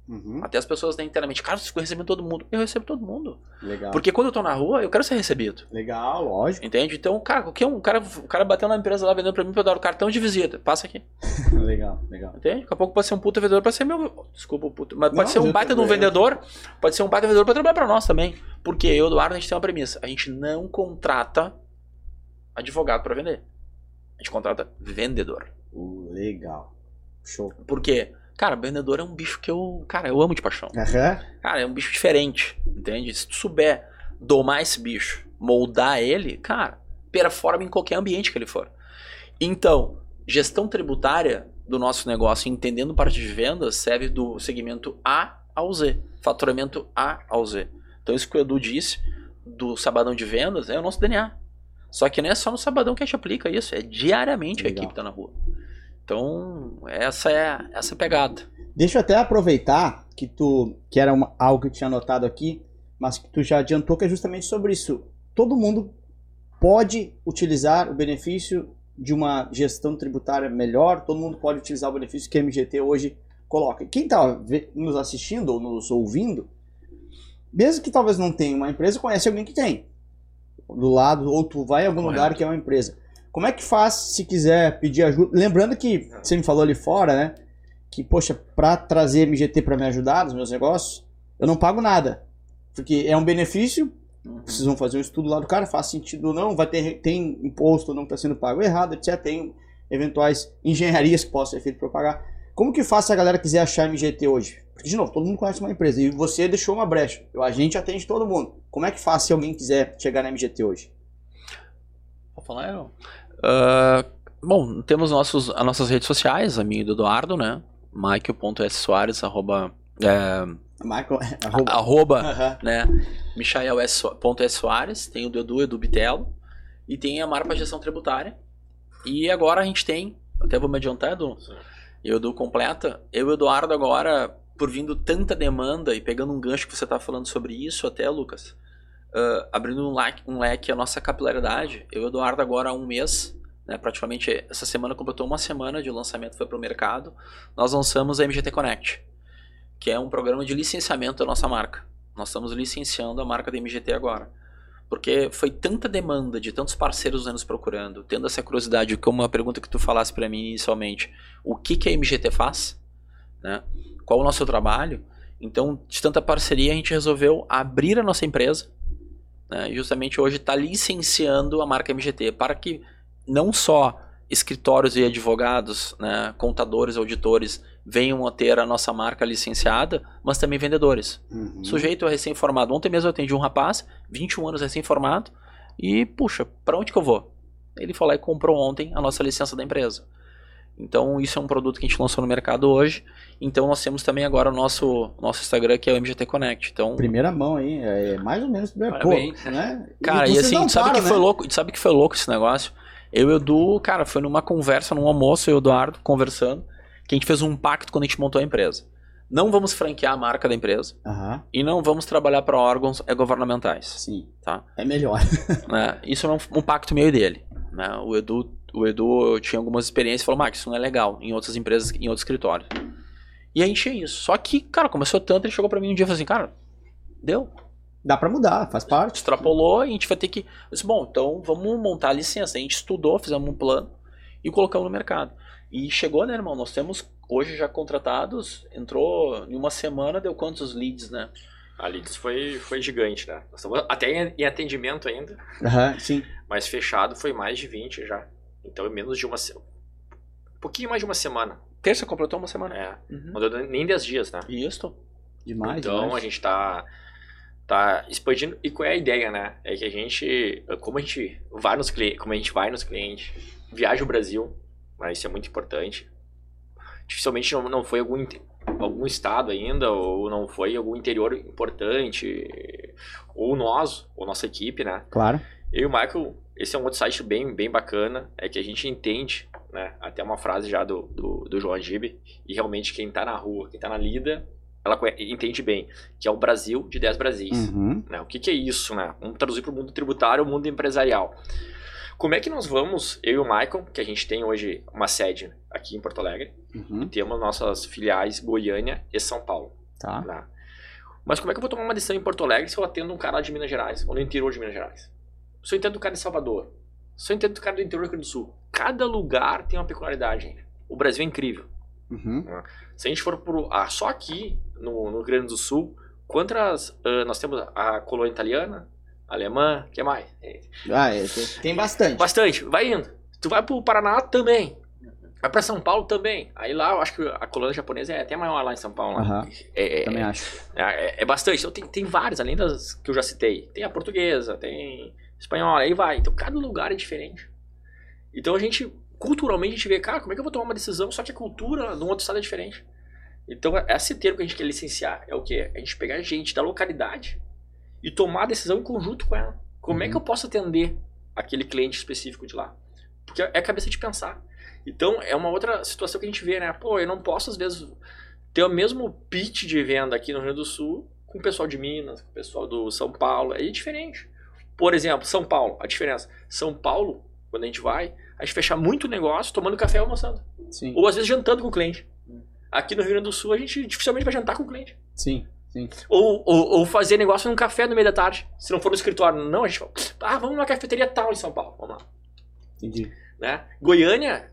Uhum. Até as pessoas da internamente. Cara, vocês ficam recebendo todo mundo. Eu recebo todo mundo. Legal. Porque quando eu tô na rua, eu quero ser recebido. Legal, lógico. Entende? Então, cara, qualquer um, o cara, o cara bateu na empresa lá vendendo pra mim pra eu dar o cartão de visita. Passa aqui. legal, legal. Entende? Daqui a pouco pode ser um puta vendedor, pode ser meu. Desculpa puta. Mas Não, pode ser um baita de um vendedor. Pode ser um baita vendedor pra trabalhar pra nós também. Porque eu, Eduardo, a gente tem uma premissa. A gente não contrata advogado pra vender. A gente contrata vendedor. Uh, legal. Show. Por quê? Cara, vendedor é um bicho que eu. Cara, eu amo de paixão. Aham. Cara, é um bicho diferente. Entende? Se tu souber domar esse bicho, moldar ele, cara, performa em qualquer ambiente que ele for. Então, gestão tributária do nosso negócio, entendendo parte de vendas, serve do segmento A ao Z. Faturamento A ao Z. Então, isso que o Edu disse do sabadão de vendas é o nosso DNA. Só que não é só no sabadão que a gente aplica isso, é diariamente Legal. a equipe tá na rua. Então, essa é essa é a pegada. Deixa eu até aproveitar que tu que era uma- algo que eu tinha anotado aqui, mas que tu já adiantou que é justamente sobre isso. Todo mundo pode utilizar o benefício de uma gestão tributária melhor, todo mundo pode utilizar o benefício que a MGT hoje coloca. Quem está nos assistindo ou nos ouvindo, mesmo que talvez não tenha uma empresa, conhece alguém que tem. Do lado, ou tu vai em algum Correto. lugar que é uma empresa. Como é que faz se quiser pedir ajuda? Lembrando que você me falou ali fora, né? Que, poxa, pra trazer MGT pra me ajudar nos meus negócios, eu não pago nada. Porque é um benefício, vocês vão fazer um estudo lá do cara, faz sentido ou não, vai ter tem imposto ou não que está sendo pago errado, etc. Tem eventuais engenharias que possam ser feitas para pagar. Como que faz se a galera quiser achar MGT hoje? Porque, de novo, todo mundo conhece uma empresa e você deixou uma brecha. A gente atende todo mundo. Como é que faz se alguém quiser chegar na MGT hoje? Vou falar, não. Ah, bom, temos nossos, as nossas redes sociais, a minha e do Eduardo, né? Michael.ssoares, arroba, é, Michael, arroba. arroba Aham. né? Michael.ssoares, tem o do Edu, Edu Bitelo, e tem a Marpa Gestão Tributária. E agora a gente tem, até vou me adiantar, Edu, e o Edu completa, eu e o Eduardo agora, por vindo tanta demanda e pegando um gancho que você tá falando sobre isso até, Lucas, ah, abrindo um leque, um leque a nossa capilaridade, eu e o Eduardo agora há um mês, né, praticamente essa semana completou uma semana de lançamento, foi pro mercado, nós lançamos a MGT Connect, que é um programa de licenciamento da nossa marca. Nós estamos licenciando a marca da MGT agora. Porque foi tanta demanda de tantos parceiros nos procurando, tendo essa curiosidade, como uma pergunta que tu falasse para mim inicialmente, o que, que a MGT faz? Né? Qual o nosso trabalho? Então, de tanta parceria, a gente resolveu abrir a nossa empresa, né? justamente hoje está licenciando a marca MGT, para que não só escritórios e advogados, né, contadores, auditores, venham a ter a nossa marca licenciada, mas também vendedores. Uhum. Sujeito é recém-formado. Ontem mesmo eu atendi um rapaz, 21 anos recém-formado, e puxa, para onde que eu vou? Ele foi lá e comprou ontem a nossa licença da empresa. Então isso é um produto que a gente lançou no mercado hoje. Então nós temos também agora o nosso, nosso Instagram que é o MGT Connect. Então, Primeira mão aí, é mais ou menos primeira pô, né? cara, e, vocês assim, sabe param, que foi né? louco? Sabe que foi louco esse negócio? Eu e o Edu, cara, foi numa conversa, num almoço, eu e o Eduardo conversando, que a gente fez um pacto quando a gente montou a empresa. não vamos franquear a marca da empresa Aham, e não vamos trabalhar para órgãos governamentais. sim. Tá. É melhor. né? Isso é um, um pacto meio dele. Né? O Edu, o Edu tinha algumas experiências e falou, Max, isso não é legal em outras empresas, em outros escritórios. E aí tinha isso. Só que, cara, começou tanto, ele chegou pra mim um dia e falou assim, cara, deu. Dá pra mudar, faz parte. Extrapolou e a gente vai ter que. Eu disse, bom, então vamos montar a licença. A gente estudou, fizemos um plano e colocamos no mercado. E chegou, né, irmão? Nós temos hoje já contratados, entrou em uma semana, deu quantos leads, né? A Leads foi, foi gigante, né? Nós estamos até em, em atendimento ainda, Aham, sim. mas fechado foi mais de 20 já. Então, em menos de uma semana. Um pouquinho mais de uma semana. Terça completou uma semana. É. Uhum. Não deu nem 10 dias, né? Isso. Demais, então demais. a gente tá, tá expandindo. E qual é a ideia, né? É que a gente, como a gente vai nos clientes, como a gente vai nos clientes, viaja o Brasil, mas isso é muito importante. Dificilmente não, não foi algum, algum estado ainda, ou não foi algum interior importante, ou nós, ou nossa equipe, né? Claro. Eu e o Michael, esse é um outro site bem, bem bacana, é que a gente entende, né? Até uma frase já do, do, do João Agib, e realmente quem tá na rua, quem tá na lida, ela entende bem, que é o Brasil de 10 Brasis. Uhum. né? O que, que é isso, né? Vamos traduzir para o mundo tributário, o mundo empresarial. Como é que nós vamos, eu e o Michael, que a gente tem hoje uma sede aqui em Porto Alegre, Uhum. temos nossas filiais Goiânia e São Paulo. Tá. né? Mas como é que eu vou tomar uma decisão em Porto Alegre se eu atendo um cara de Minas Gerais, ou no interior de Minas Gerais? Eu entendo um cara de Salvador, eu entendo um cara do interior do Rio Grande do Sul, cada lugar tem uma peculiaridade, gente. O Brasil é incrível. Uhum. Se a gente for pro, ah, só aqui no, no Rio Grande do Sul, quantas ah, nós temos a colônia italiana, alemã, que mais? É, Ah, é, tem, tem bastante. Bastante, vai indo. Tu vai pro Paraná também. Vai pra São Paulo também. Aí lá eu acho que a colônia japonesa é até maior lá em São Paulo. né? Aham. É, é, Também acho. é, é bastante. Então tem, tem vários, além das que eu já citei. Tem a portuguesa, tem espanhola, aí vai. Então cada lugar é diferente. Então a gente, culturalmente, a gente vê, cara, como é que eu vou tomar uma decisão, só que a cultura num outro estado é diferente. Então esse termo que a gente quer licenciar é o quê? É a gente pegar gente da localidade e tomar a decisão em conjunto com ela. Como é que eu posso atender aquele cliente específico de lá? Porque é cabeça de pensar. Então é uma outra situação que a gente vê, né? Pô, eu não posso às vezes ter o mesmo pitch de venda aqui no Rio Grande do Sul com o pessoal de Minas, com o pessoal do São Paulo, é diferente. Por exemplo, São Paulo, a diferença. São Paulo, quando a gente vai, a gente fecha muito negócio tomando café e almoçando. Sim. Ou às vezes jantando com o cliente. Aqui no Rio Grande do Sul, a gente dificilmente vai jantar com o cliente. Sim. Sim. Ou, ou, ou fazer negócio num café no meio da tarde, se não for no escritório. Não, a gente fala, ah, vamos numa cafeteria tal em São Paulo. Vamos lá. Entendi. Né? Goiânia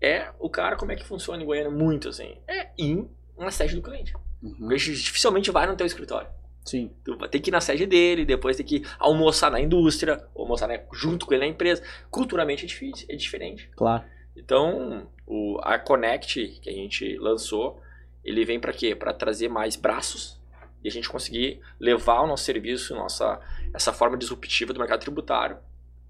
é o cara, como é que funciona em Goiânia? Muito assim. É ir na sede do cliente. Uhum. O cliente dificilmente vai no teu escritório. Sim. Tu vai ter que ir na sede dele, depois tem que almoçar na indústria, almoçar né, junto com ele na empresa. Culturalmente é difícil, é diferente. Claro. Então, o, a Connect que a gente lançou, ele vem para quê? Para trazer mais braços e a gente conseguir levar o nosso serviço, nossa, essa forma disruptiva do mercado tributário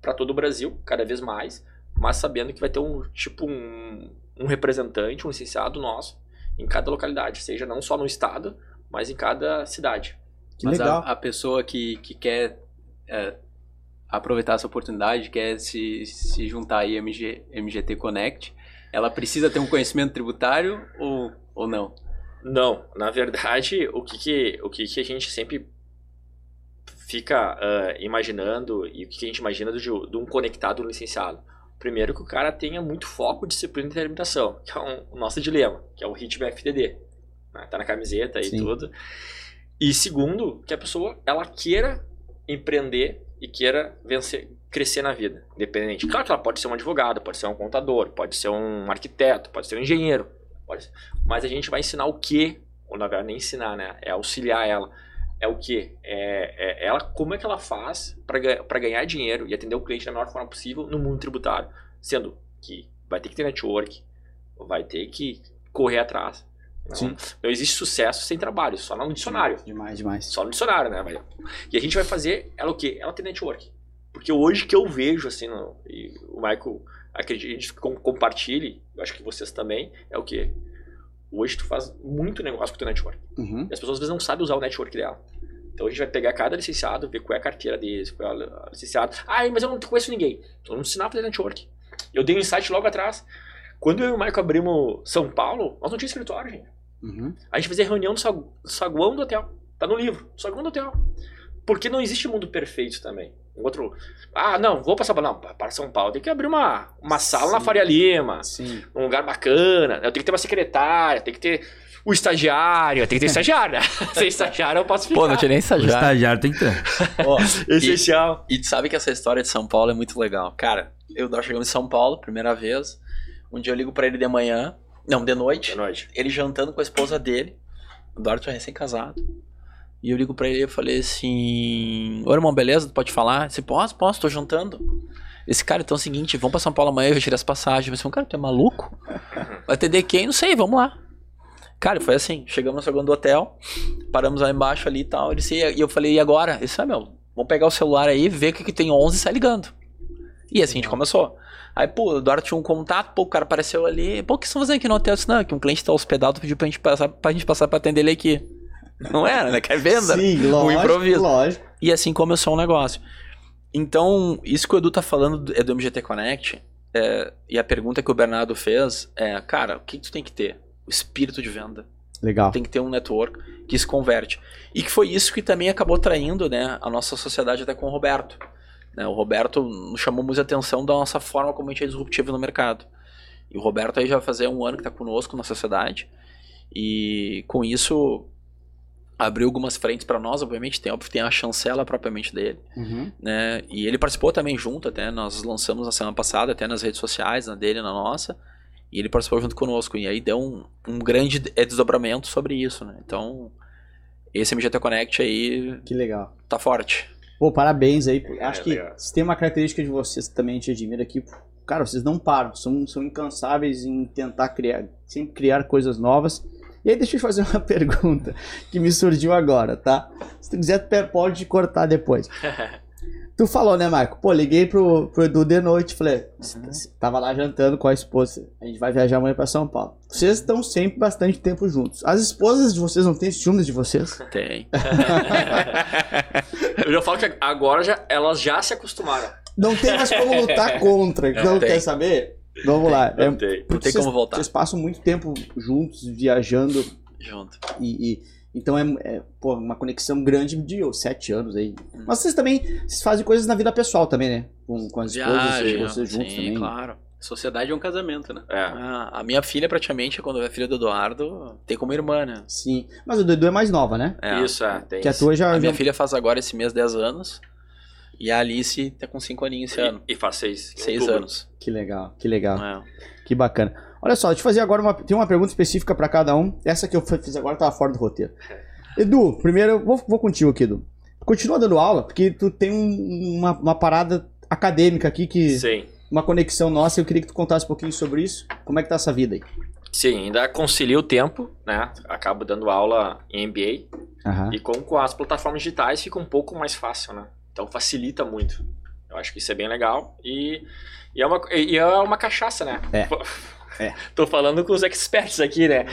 para todo o Brasil, cada vez mais, mas sabendo que vai ter um tipo um, um representante, um licenciado nosso em cada localidade, seja não só no estado, mas em cada cidade. Que Mas legal. A, a pessoa que, que quer é, aproveitar essa oportunidade, quer se, se juntar aí MG, MGT Connect, ela precisa ter um conhecimento tributário ou, ou não? Não, na verdade, o que, que, o que, que a gente sempre fica ah, imaginando e o que, que a gente imagina de, de um conectado licenciado? Primeiro que o cara tenha muito foco, disciplina e determinação, que é um- o nosso dilema, que é o ritmo FDD. Né? Tá na camiseta e Sim. tudo. E segundo, que a pessoa ela queira empreender e queira vencer, crescer na vida, independente. Claro que ela pode ser um advogado, pode ser um contador, pode ser um arquiteto, pode ser um engenheiro, ser- mas a gente vai ensinar o que, ou na verdade nem ensinar, né? É auxiliar ela. É o que? É, é ela, como é que ela faz para ganhar dinheiro e atender o cliente da melhor forma possível no mundo tributário? Sendo que vai ter que ter network, vai ter que correr atrás. Não, Sim. não existe sucesso sem trabalho, só no dicionário. Demais, demais. Só no dicionário, né? E a gente vai fazer ela o quê? Ela ter network. Porque hoje que eu vejo, assim, no, e o Michael com- compartilhe, eu acho que vocês também, é o quê? Hoje tu faz muito negócio com o teu network. Uhum. E as pessoas às vezes não sabem usar o network dela. Então a gente vai pegar cada licenciado, ver qual é a carteira deles, qual é a licenciado. Ah, mas eu não conheço ninguém. Então vamos ensinar a fazer network. Eu dei um insight logo atrás. Quando eu e o Michael abrimos São Paulo, nós não tínhamos escritório, gente. Uhum. A gente fazia reunião no sagu- saguão do hotel. Tá no livro. Saguão do hotel. Porque não existe mundo perfeito também. Outro. Ah, não, vou pra São Paulo. Não, para São Paulo. Tem que abrir uma, uma sala na Sim. Faria Lima. Sim. Um lugar bacana. Eu tenho que ter uma secretária. Tem que ter o estagiário. Tem que ter estagiário, né? Sem estagiário eu posso ficar. Pô, não tinha nem O estagiário. estagiário tem que ter. Ó, Essencial. E tu sabe que essa história de São Paulo é muito legal. Cara, eu nós chegamos em São Paulo, primeira vez. Um dia eu ligo pra ele de manhã. Não, de noite. De noite. Ele jantando com a esposa dele. O Eduardo é recém-casado. E eu ligo pra ele e eu falei assim: Ô irmão, beleza? Tu pode falar? Você posso, posso, tô jantando. Esse cara, então é o seguinte, vamos pra São Paulo amanhã, eu retiro as passagens. Eu falei, cara, tu é maluco? Vai atender quem? Não sei, vamos lá. Cara, foi assim, chegamos no segundo hotel, paramos lá embaixo ali e tal. Ele disse, e eu falei, e agora? Ele disse, ah, meu, vamos pegar o celular aí, ver o que, que tem 11 e sai ligando. E assim a gente começou. Aí, pô, o Eduardo tinha um contato, pô, o cara apareceu ali. Pô, o que vocês estão fazendo aqui no hotel? Eu disse, não, é que um cliente tá hospedado, pediu pra gente passar pra, gente passar pra atender ele aqui. Não era, né? Quer venda? Sim, O lógico, improviso. lógico. E assim começou o negócio. Então, isso que o Edu tá falando é do MGT Connect. é, e a pergunta que o Bernardo fez é, cara, o que, que tu tem que ter? O espírito de venda. Legal. Tem que ter um network que se converte. E que foi isso que também acabou traindo né, a nossa sociedade até com o Roberto. Né, o Roberto chamou muita atenção da nossa forma como a gente é disruptivo no mercado. E o Roberto aí já vai fazer um ano que está conosco na sociedade. E com isso abriu algumas frentes para nós, obviamente, tem, tem a chancela propriamente dele Uhum. né? E ele participou também junto, até nós lançamos na semana passada, até nas redes sociais, na dele, na nossa. E ele participou junto conosco. E aí deu um, um grande eh, desdobramento sobre isso, né? Então, esse MGT Connect aí Que legal. tá forte. Pô, parabéns aí. É, Acho que legal. se tem uma característica de vocês que também gente admira aqui, cara, vocês não param, são, são incansáveis em tentar criar, sempre criar coisas novas. E aí deixa eu te fazer uma pergunta que me surgiu agora, tá? Se tu quiser, pode cortar depois. Tu falou, né, Marco? Pô, liguei pro, pro Edu de noite, falei, tava lá jantando com a esposa, a gente vai viajar amanhã pra São Paulo. Vocês estão sempre bastante tempo juntos. As esposas de vocês não têm ciúmes de vocês? Tem. Eu já falo que agora já, elas já se acostumaram. Não tem mais como lutar contra. Então, tem. quer saber? Vamos lá. É, Não tem. Não porque tem vocês- como voltar. Vocês passam muito tempo juntos, viajando, Junto. e, e- então é, é, pô, uma conexão grande de oh, sete anos aí. Mas vocês também vocês fazem coisas na vida pessoal também, né? Com, com as esposas Viagem, vocês juntos sim, também. claro. Sociedade é um casamento, né? É. Ah, a minha filha, praticamente, quando é filha do Eduardo, tem como irmã, né? Sim. Mas o do Edu é mais nova, né? É. Isso, é. Tem Que a tua já. A minha já- filha faz agora esse mês 10 anos. E a Alice tá com 5 aninhos esse ano. E, e faz seis. em 6 outubro. anos. Que legal, que legal. É. Que bacana. Olha só, deixa eu fazer agora uma. Tem uma pergunta específica pra cada um. Essa que eu fiz agora tava fora do roteiro. Edu, primeiro eu vou, vou contigo aqui, Edu. Continua dando aula, porque tu tem um- uma, uma parada acadêmica aqui que. Sim. Uma conexão nossa, eu queria que tu contasse um pouquinho sobre isso. Como é que tá essa vida aí? Sim, ainda concilio o tempo, né? Acabo dando aula em MBA. Aham. E com, com as plataformas digitais fica um pouco mais fácil, né? Então facilita muito. Eu acho que isso é bem legal. E, e, é, uma, e é uma cachaça, né? É. É. Tô falando com os experts aqui, né?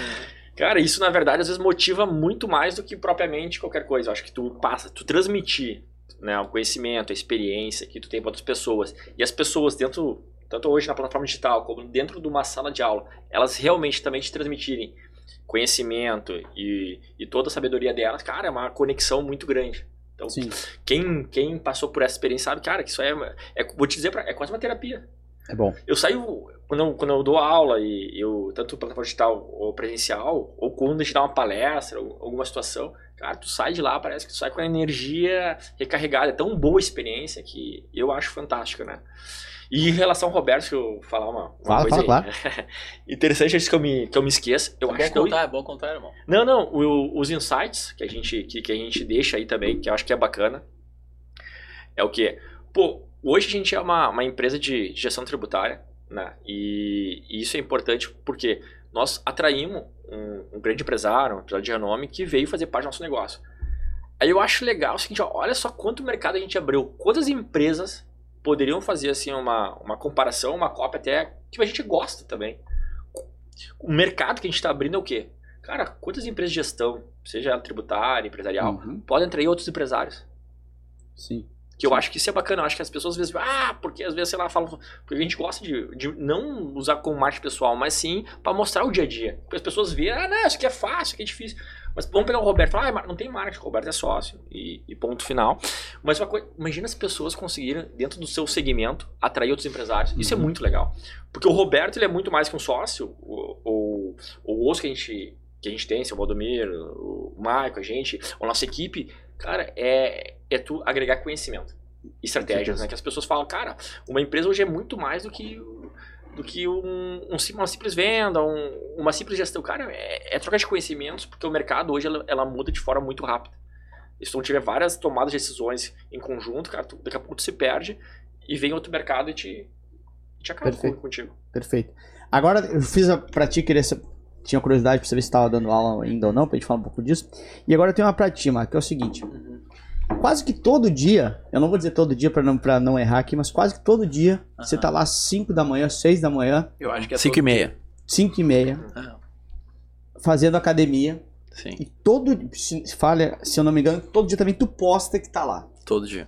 Cara, isso na verdade às vezes motiva muito mais do que propriamente qualquer coisa. Eu acho que tu passa, tu transmitir né, o conhecimento, a experiência que tu tem para outras pessoas. E as pessoas dentro, tanto hoje na plataforma digital como dentro de uma sala de aula, elas realmente também te transmitirem conhecimento e, e toda a sabedoria delas, cara, é uma conexão muito grande. Então, Sim. quem, quem passou por essa experiência sabe, cara, que isso é, é vou te dizer, é quase uma terapia. É bom. Eu saio, quando eu, quando eu dou aula, e eu, tanto plataforma digital ou presencial, ou quando a gente dá uma palestra, ou alguma situação, cara, tu sai de lá, parece que tu sai com a energia recarregada. É tão boa a experiência que eu acho fantástica, né? E em relação ao Roberto, que eu falar uma, uma Fala, coisa fala, aí. Interessante antes que eu me, que eu me esqueça. Eu É acho bom que eu, contar, é bom contar, irmão. não, não, o- os insights que a gente que, que a gente deixa aí também, que eu acho que é bacana, é o que? Pô, hoje a gente é uma, uma empresa de, gestão tributária, né? E, e isso é importante porque nós atraímos um, um grande empresário, um empresário de renome que veio fazer parte do nosso negócio. Aí eu acho legal o seguinte, ó, olha só quanto mercado a gente abriu, quantas empresas poderiam fazer assim uma, uma comparação, uma cópia até que a gente gosta também. O mercado que a gente está abrindo é o quê? Cara, quantas empresas de gestão, seja tributária, empresarial, Uhum. podem atrair outros empresários? Sim. Que eu acho que isso é bacana. Eu acho que as pessoas às vezes, ah, porque às vezes, sei lá, falam. Porque a gente gosta de, de não usar como marketing pessoal, mas sim para mostrar o dia a dia. Porque as pessoas veem, ah, não, isso aqui é fácil, isso aqui é difícil. Mas vamos pegar o Roberto e falar, ah, não tem marketing, o Roberto é sócio. E, e ponto final. Mas uma coisa, imagina as pessoas conseguirem, dentro do seu segmento, atrair outros empresários. Isso é Uhum. muito legal. Porque o Roberto, ele é muito mais que um sócio. O, o, o osso que a gente, que a gente tem, seu Valdomiro, o Maico, a gente, a nossa equipe, cara, é, é tu agregar conhecimento. Estratégias, né? Que as pessoas falam, cara, uma empresa hoje é muito mais do que do que um, um uma simples venda, um- uma simples gestão. Cara, é, é troca de conhecimentos, porque o mercado hoje ela, ela muda de forma muito rápida. E se tu não tiver várias tomadas de decisões em conjunto, cara, tu- daqui a pouco tu se perde e vem outro mercado e te, te acaba Perfeito. contigo. Perfeito. Agora eu fiz a, pra ti, queria sa- tinha curiosidade pra saber se estava dando aula ainda ou não, pra gente falar um pouco disso. E agora eu tenho uma pra ti, Marco, que é o seguinte. Quase que todo dia, eu não vou dizer todo dia pra não, pra não errar aqui, mas quase que todo dia, você tá lá às 5 da manhã, 6 da manhã, Eu acho que é 5 e meia. 5 e meia, Ah, fazendo academia. sim, E todo, se, falha, se eu não me engano, todo dia também tu posta que tá lá. todo dia.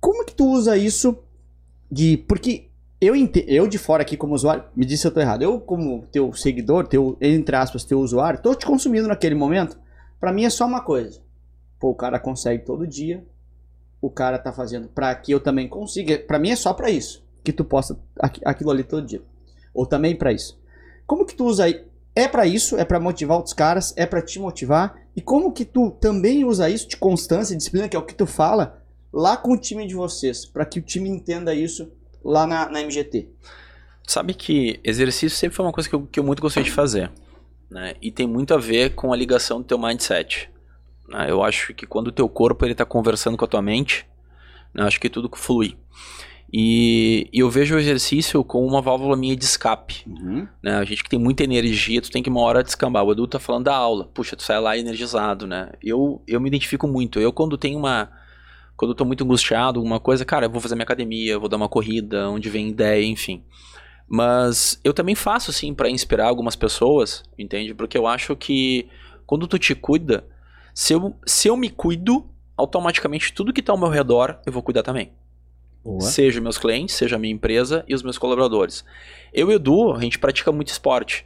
Como que tu usa isso de. Porque eu, eu de fora aqui como usuário, me disse se eu tô errado. Eu, como teu seguidor, teu, entre aspas, teu usuário, tô te consumindo naquele momento. Pra mim é só uma coisa. Pô, o cara consegue todo dia. O cara tá fazendo pra que eu também consiga. Pra mim é só pra isso. Que tu aqui- aquilo ali todo dia. Ou também pra isso. Como que tu usa aí? É pra isso? É pra motivar outros caras? É pra te motivar? E como que tu também usa isso de constância e disciplina, que é o que tu fala, lá com o time de vocês, pra que o time entenda isso lá na, na MGT? Sabe que exercício sempre foi uma coisa que eu, que eu muito gostei de fazer. Né? E tem muito a ver com a ligação do teu mindset. né? Eu acho que quando o teu corpo ele está conversando com a tua mente, né, acho que tudo flui. E, e eu vejo o exercício como uma válvula minha de escape. Né? A gente que tem muita energia, tu tem que uma hora descambar. O Edu tá falando da aula. Puxa, tu sai lá energizado, né? Eu, eu me identifico muito. Eu quando tenho uma... Quando eu tô muito angustiado, alguma coisa, cara, eu vou fazer minha academia, vou dar uma corrida, onde vem ideia, enfim. Mas eu também faço, sim, pra inspirar algumas pessoas, entende? Porque eu acho que quando tu te cuida, se eu, se eu me cuido, automaticamente tudo que tá ao meu redor, eu vou cuidar também. Seja meus clientes, seja a minha empresa e os meus colaboradores. Eu e o Edu, a gente pratica muito esporte.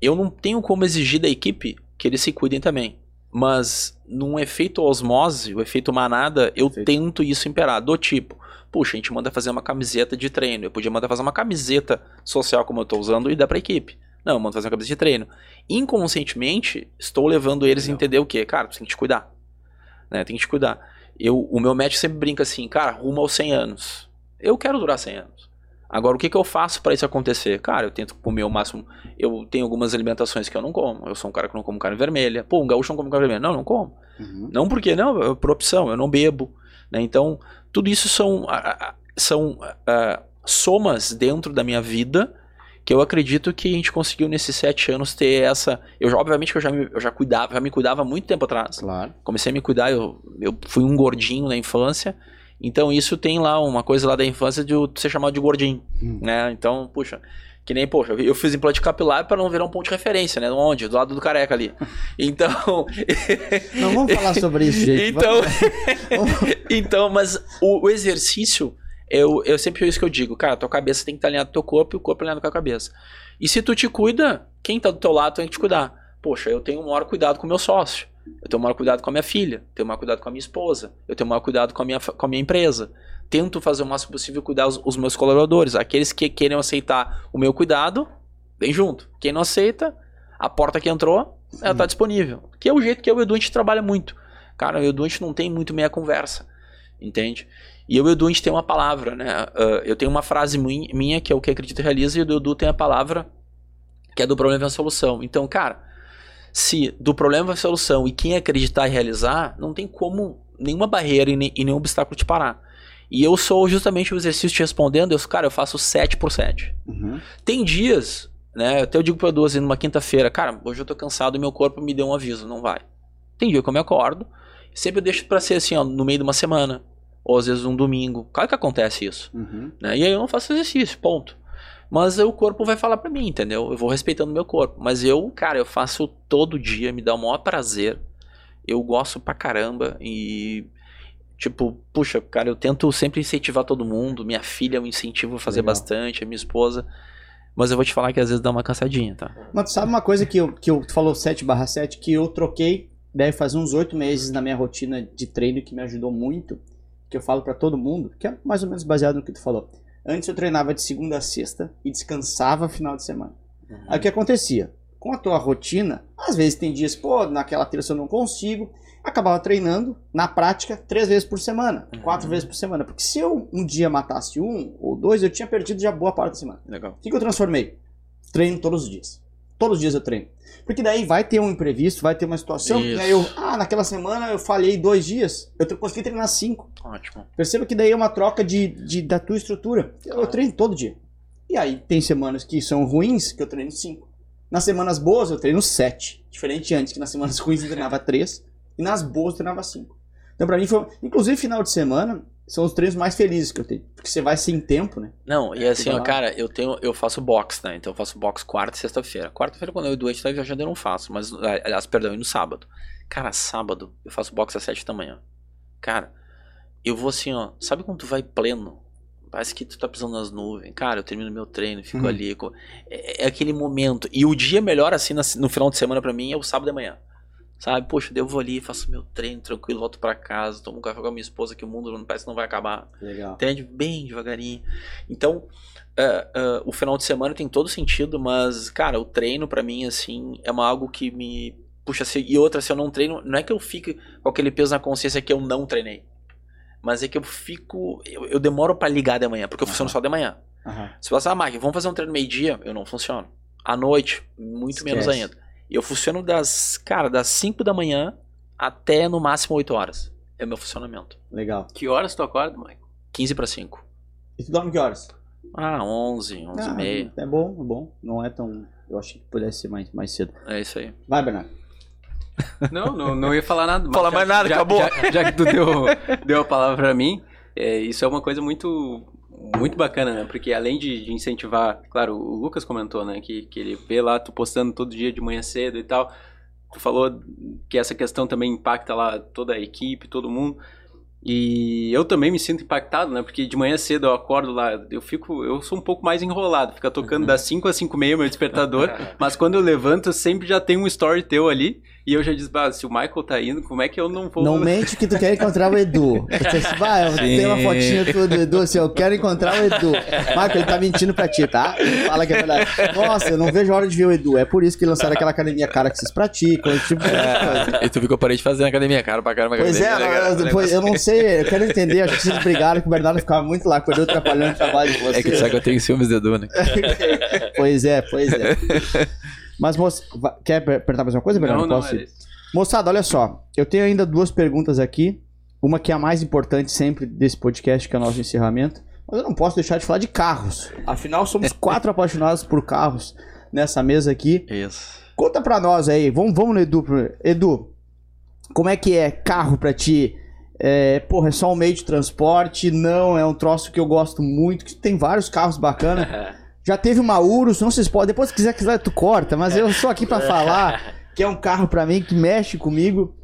Eu não tenho como exigir da equipe que eles se cuidem também. Mas num efeito osmose, o efeito manada, eu Perfeito. tento isso imperar. Do tipo, puxa, a gente manda fazer uma camiseta de treino. Eu podia mandar fazer uma camiseta social como eu tô usando e dar pra equipe. Não, eu mando fazer uma camiseta de treino. Inconscientemente, estou levando eles a entender o quê? Cara, tu tem que te cuidar. Né? Tem que te cuidar. Eu, o meu médico sempre brinca assim, cara, rumo aos 100 anos. Eu quero durar 100 anos. Agora, o que, que eu faço para isso acontecer? Cara, eu tento comer o máximo. Eu tenho algumas alimentações que eu não como. Eu sou um cara que não como carne vermelha. Pô, um gaúcho não come carne vermelha. Não, não como. Uhum. Não porque, não, é por opção, eu não bebo. né? Então, tudo isso são, são ah, somas dentro da minha vida que eu acredito que a gente conseguiu nesses sete anos ter essa. Eu já, obviamente, que eu já me, eu já cuidava, já me cuidava há muito tempo atrás Claro. comecei a me cuidar, eu, eu fui um gordinho na infância, então isso tem lá uma coisa lá da infância de ser chamado de gordinho, Hum. né? Então, puxa, que nem, poxa, eu- fiz implante capilar para não virar um ponto de referência, né? Onde? Do lado do careca ali. Então, Não vamos falar sobre isso, gente. então, então, mas o, o exercício, eu, eu sempre é isso que eu digo, cara, tua cabeça tem que estar alinhada com teu corpo e o corpo alinhado com a cabeça. E se tu te cuida, quem tá do teu lado tem que te cuidar. Poxa, eu tenho o maior cuidado com o meu sócio. Eu tenho o maior cuidado com a minha filha. Tenho o maior cuidado com a minha esposa. Eu tenho o maior cuidado com a minha, com a minha empresa. Tento fazer o máximo possível cuidar os, os meus colaboradores. Aqueles que querem aceitar o meu cuidado, vem junto. Quem não aceita, a porta que entrou, ela tá disponível. Que é o jeito que eu e o Edu a gente trabalha muito. Cara, eu e o Edu a gente não tem muito meia conversa. Entende? E eu e o Edu a gente tem uma palavra, né? Ah, eu tenho uma frase minha que é o que acredito e realiza, e o Edu tem a palavra que é do problema vem a solução. Então, cara, se do problema a solução e quem acreditar e realizar, não tem como nenhuma barreira e, ne- nenhum obstáculo te parar. E eu sou justamente o exercício te respondendo, eu, cara, eu faço 7 por 7. Uhum. Tem dias, né? Até eu digo pro Edu assim, numa quinta-feira, cara, hoje eu tô cansado e meu corpo me deu um aviso, não vai. Tem dia que eu me acordo, sempre eu deixo pra ser assim, ó, no meio de uma semana, ou às vezes um domingo. Claro que acontece isso, Uhum. né? E aí eu não faço exercício, ponto. Mas o corpo vai falar pra mim, entendeu? Eu vou respeitando meu corpo. Mas eu, cara, eu faço todo dia, me dá o maior prazer. Eu gosto pra caramba e Tipo, puxa, cara, eu tento sempre incentivar todo mundo. Minha filha eu incentivo a fazer Legal. bastante, a minha esposa. Mas eu vou te falar que às vezes dá uma cansadinha, tá? Mas tu sabe uma coisa que eu, que eu tu falou 7 barra 7, que eu troquei, deve fazer uns 8 meses na minha rotina de treino que me ajudou muito, que eu falo pra todo mundo, que é mais ou menos baseado no que tu falou. Antes eu treinava de segunda a sexta e descansava final de semana. Aí o que acontecia? Com a tua rotina, às vezes tem dias, pô, naquela terça eu não consigo, acabava treinando, na prática, três vezes por semana, quatro vezes por semana. Porque se eu um dia matasse um ou dois, eu tinha perdido já boa parte da semana. Legal. O que, que eu transformei? Treino todos os dias. Todos os dias eu treino. Porque daí vai ter um imprevisto, vai ter uma situação, e Isso. aí eu, ah, naquela semana eu falhei dois dias, eu consegui treinar cinco. Ótimo. Perceba que daí é uma troca de, de- da tua estrutura. Eu, eu treino todo dia. E aí tem semanas que são ruins, que eu treino cinco. Nas semanas boas eu treino sete. Diferente antes, que nas semanas ruins eu treinava três, e nas boas eu treinava cinco. Então pra mim foi. Inclusive final de semana são os treinos mais felizes que eu tenho. Porque você vai sem tempo, né? Não, e É, assim, ó, cara, eu tenho, eu faço box, né? Então eu faço box quarta e sexta-feira. Quarta-feira, quando eu e o doente tá viajando, eu não faço, mas, aliás, perdão, e no sábado. Cara, sábado, eu faço box às sete da manhã. Cara, eu vou assim, ó, sabe quando tu vai pleno? Parece que tu tá pisando nas nuvens. Cara, eu termino meu treino, fico Uhum. ali. É, é aquele momento. E o dia melhor, assim, no final de semana pra mim é o sábado de manhã. Sabe? Poxa, eu vou ali, faço meu treino tranquilo, volto pra casa, tomo um café com a minha esposa, que o mundo não parece que não vai acabar Legal. entende bem devagarinho. Então, é, é, o final de semana tem todo sentido, mas, cara, o treino pra mim, assim, é uma algo que me puxa. Se, e outra, se eu não treino, não é que eu fique com aquele peso na consciência que eu não treinei. Mas é que eu fico. Eu, eu demoro pra ligar de manhã, porque eu funciono Aham. só de manhã. Aham. Se você ah, Mark, vamos fazer um treino meio-dia, eu não funciono. À noite, muito menos Esquece. Eu funciono das, cara, das 5 da manhã até no máximo 8 horas. É o meu funcionamento. Legal. Que horas tu acorda, Michael? 15 para 5. E tu dorme que horas? Ah, 11, 11 e Ah, meia. É bom, é bom. Não é tão. Eu achei que pudesse ser mais, mais cedo. É isso aí. Vai, Bernardo. Não, não, não ia falar nada. Falar já- mais nada, já, acabou. Já, já que tu deu, deu a palavra pra mim, é, isso é uma coisa muito muito bacana, né? Porque além de, de incentivar, claro, o Lucas comentou, né? Que, que ele vê lá tu postando todo dia de manhã cedo e tal. Tu falou que essa questão também impacta lá toda a equipe, todo mundo. E eu também me sinto impactado, né? Porque de manhã cedo eu acordo lá, eu fico, eu sou um pouco mais enrolado, fica tocando Uhum. das 5 às 5 e meia meu despertador, mas quando eu levanto, sempre já tem um story teu ali, e eu já disse, bah, se o Michael tá indo, como é que eu não vou... Não mente que tu quer encontrar o Edu. Você disse, vai, eu tenho uma fotinha tua do Edu, assim, eu quero encontrar o Edu. Marco, ele tá mentindo pra ti, tá? Ele fala que é verdade. Nossa, eu não vejo a hora de ver o Edu. É por isso que lançaram aquela academia cara que vocês praticam, tipo de coisa. E tu viu que eu parei de fazer na academia, cara, pra caramba. Pois é, né, cara? eu, depois, eu não sei, eu quero entender, acho que vocês brigaram que o Bernardo ficava muito lá, com o Edu atrapalhando o trabalho de vocês. É que sabe que eu tenho ciúmes de Edu, né? Pois é, pois é. Mas, moça, quer per- perguntar mais uma coisa, Bernardo? Não, não, Posso é. Moçada, olha só. Eu tenho ainda duas perguntas aqui. Uma que é a mais importante sempre desse podcast, que é o nosso encerramento. Mas eu não posso deixar de falar de carros. Afinal, somos quatro apaixonados por carros nessa mesa aqui. Isso. Conta pra nós aí. Vamos, vamos no Edu. Edu, como é que é carro pra ti? É, porra, é só um meio de transporte? Não, é um troço que eu gosto muito. Que tem vários carros bacanas. Já teve uma Urus, não se pode. Depois, se quiser, quiser, tu corta. Mas eu sou aqui pra falar que é um carro pra mim que mexe comigo.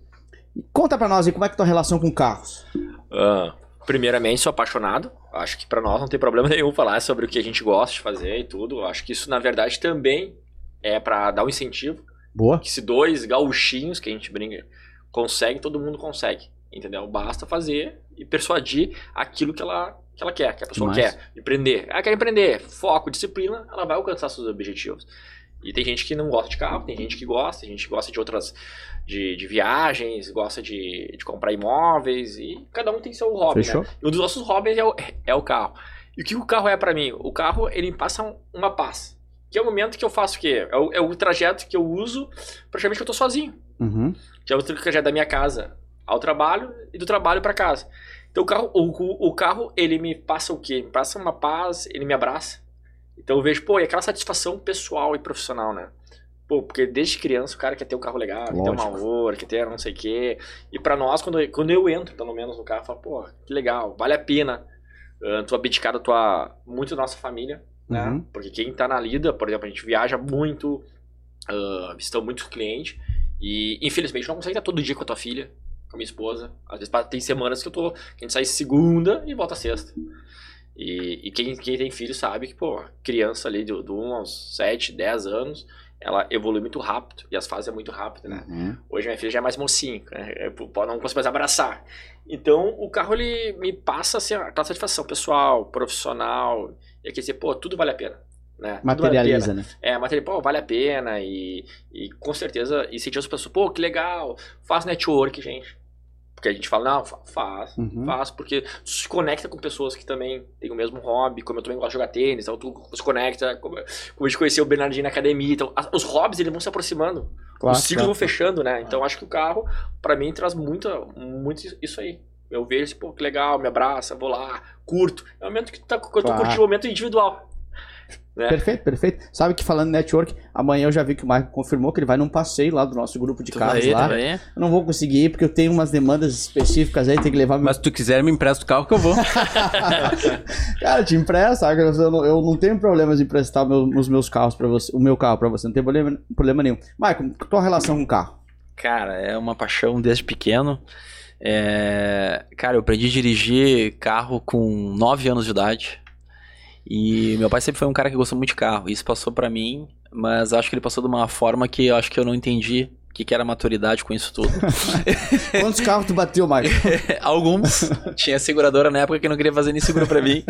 Conta pra nós aí como é que é a tua relação com carros. Ah, primeiramente, sou apaixonado. Acho que pra nós não tem problema nenhum falar sobre o que a gente gosta de fazer e tudo. Acho que isso, na verdade, também é pra dar um incentivo. Boa. Que se dois gauchinhos que a gente brinca consegue, todo mundo consegue. Entendeu? Basta fazer e persuadir aquilo que ela, que ela quer, que a pessoa Demais. quer. Empreender. Ah, quer empreender. Foco, disciplina, ela vai alcançar seus objetivos. E tem gente que não gosta de carro, tem gente que gosta, tem gente que gosta de outras. de, de viagens, gosta de, de comprar imóveis, e cada um tem seu hobby, Fechou? né? E um dos nossos hobbies é o, é o carro. E o que o carro é pra mim? O carro, ele passa um- uma paz. Que é o momento que eu faço o quê? É o, é o trajeto que eu uso praticamente que eu tô sozinho. Uhum. Que é o trajeto da minha casa ao trabalho e do trabalho pra casa. Então o carro, o, o- carro, ele me passa o quê? Me passa uma paz, ele me abraça. Então eu vejo, pô, e aquela satisfação pessoal e profissional, né? Pô, porque desde criança o cara quer ter um carro legal, quer ter uma Lógico. Ouro, quer ter não sei o quê. E pra nós, quando, quando eu entro, pelo menos, no carro, eu falo, pô, que legal, vale a pena uh, tu abdicar da tua, muito da nossa família, né? Uhum. Porque quem tá na lida, por exemplo, a gente viaja muito, uh, visitamos muitos clientes, e infelizmente não consegue estar todo dia com a tua filha, com a minha esposa. Às vezes tem semanas que eu tô. Que a gente sai segunda e volta sexta. E, e quem, quem tem filho sabe que, pô, criança ali do, do 1 aos 7, 10 anos, ela evolui muito rápido e as fases é muito rápido, né? Uhum. Hoje minha filha já é mais mocinho, né? Eu não consigo mais abraçar. Então o carro ele me passa assim, aquela satisfação pessoal, profissional, e aqui dizer, pô, tudo vale a pena. Né? Materializa, vale né? É, material, pô, vale a pena e, e com certeza, e sentir as pessoas, pô, que legal, faz network, gente. Porque a gente fala, não, faz, Uhum. faz, porque tu se conecta com pessoas que também têm o mesmo hobby, como eu também gosto de jogar tênis, então tu se conecta, como, como a gente conheceu o Bernardinho na academia, então as- os hobbies eles vão se aproximando, Claro, os ciclos claro. vão fechando, né? Então acho que o carro, pra mim, traz muito, muito isso aí. Eu vejo, assim, pô, que legal, me abraça, vou lá, curto. É o momento que tu tá, que eu tô Claro. curtindo o momento individual. Né? Perfeito, perfeito. Sabe que falando em network, amanhã eu já vi que o Michael confirmou que ele vai num passeio lá do nosso grupo de Tu carros lá. Eu não vou conseguir ir porque eu tenho umas demandas específicas aí, tem que levar meu Mas se tu quiser, me empresta o carro que eu vou. Cara, te empresta, eu não, eu não tenho problemas em emprestar meu- os meus carros para você, o meu carro pra você, não tem problema, problema nenhum. Michael, tua relação com o carro? Cara, é uma paixão desde pequeno. É, Cara, eu aprendi a dirigir carro com 9 anos de idade. E meu pai sempre foi um cara que gostou muito de carro. Isso passou pra mim, mas acho que ele passou de uma forma que eu acho que eu não entendi o que, que era maturidade com isso tudo. Quantos carros tu bateu, Michael? Alguns. Tinha seguradora na época que não queria fazer nem seguro pra mim.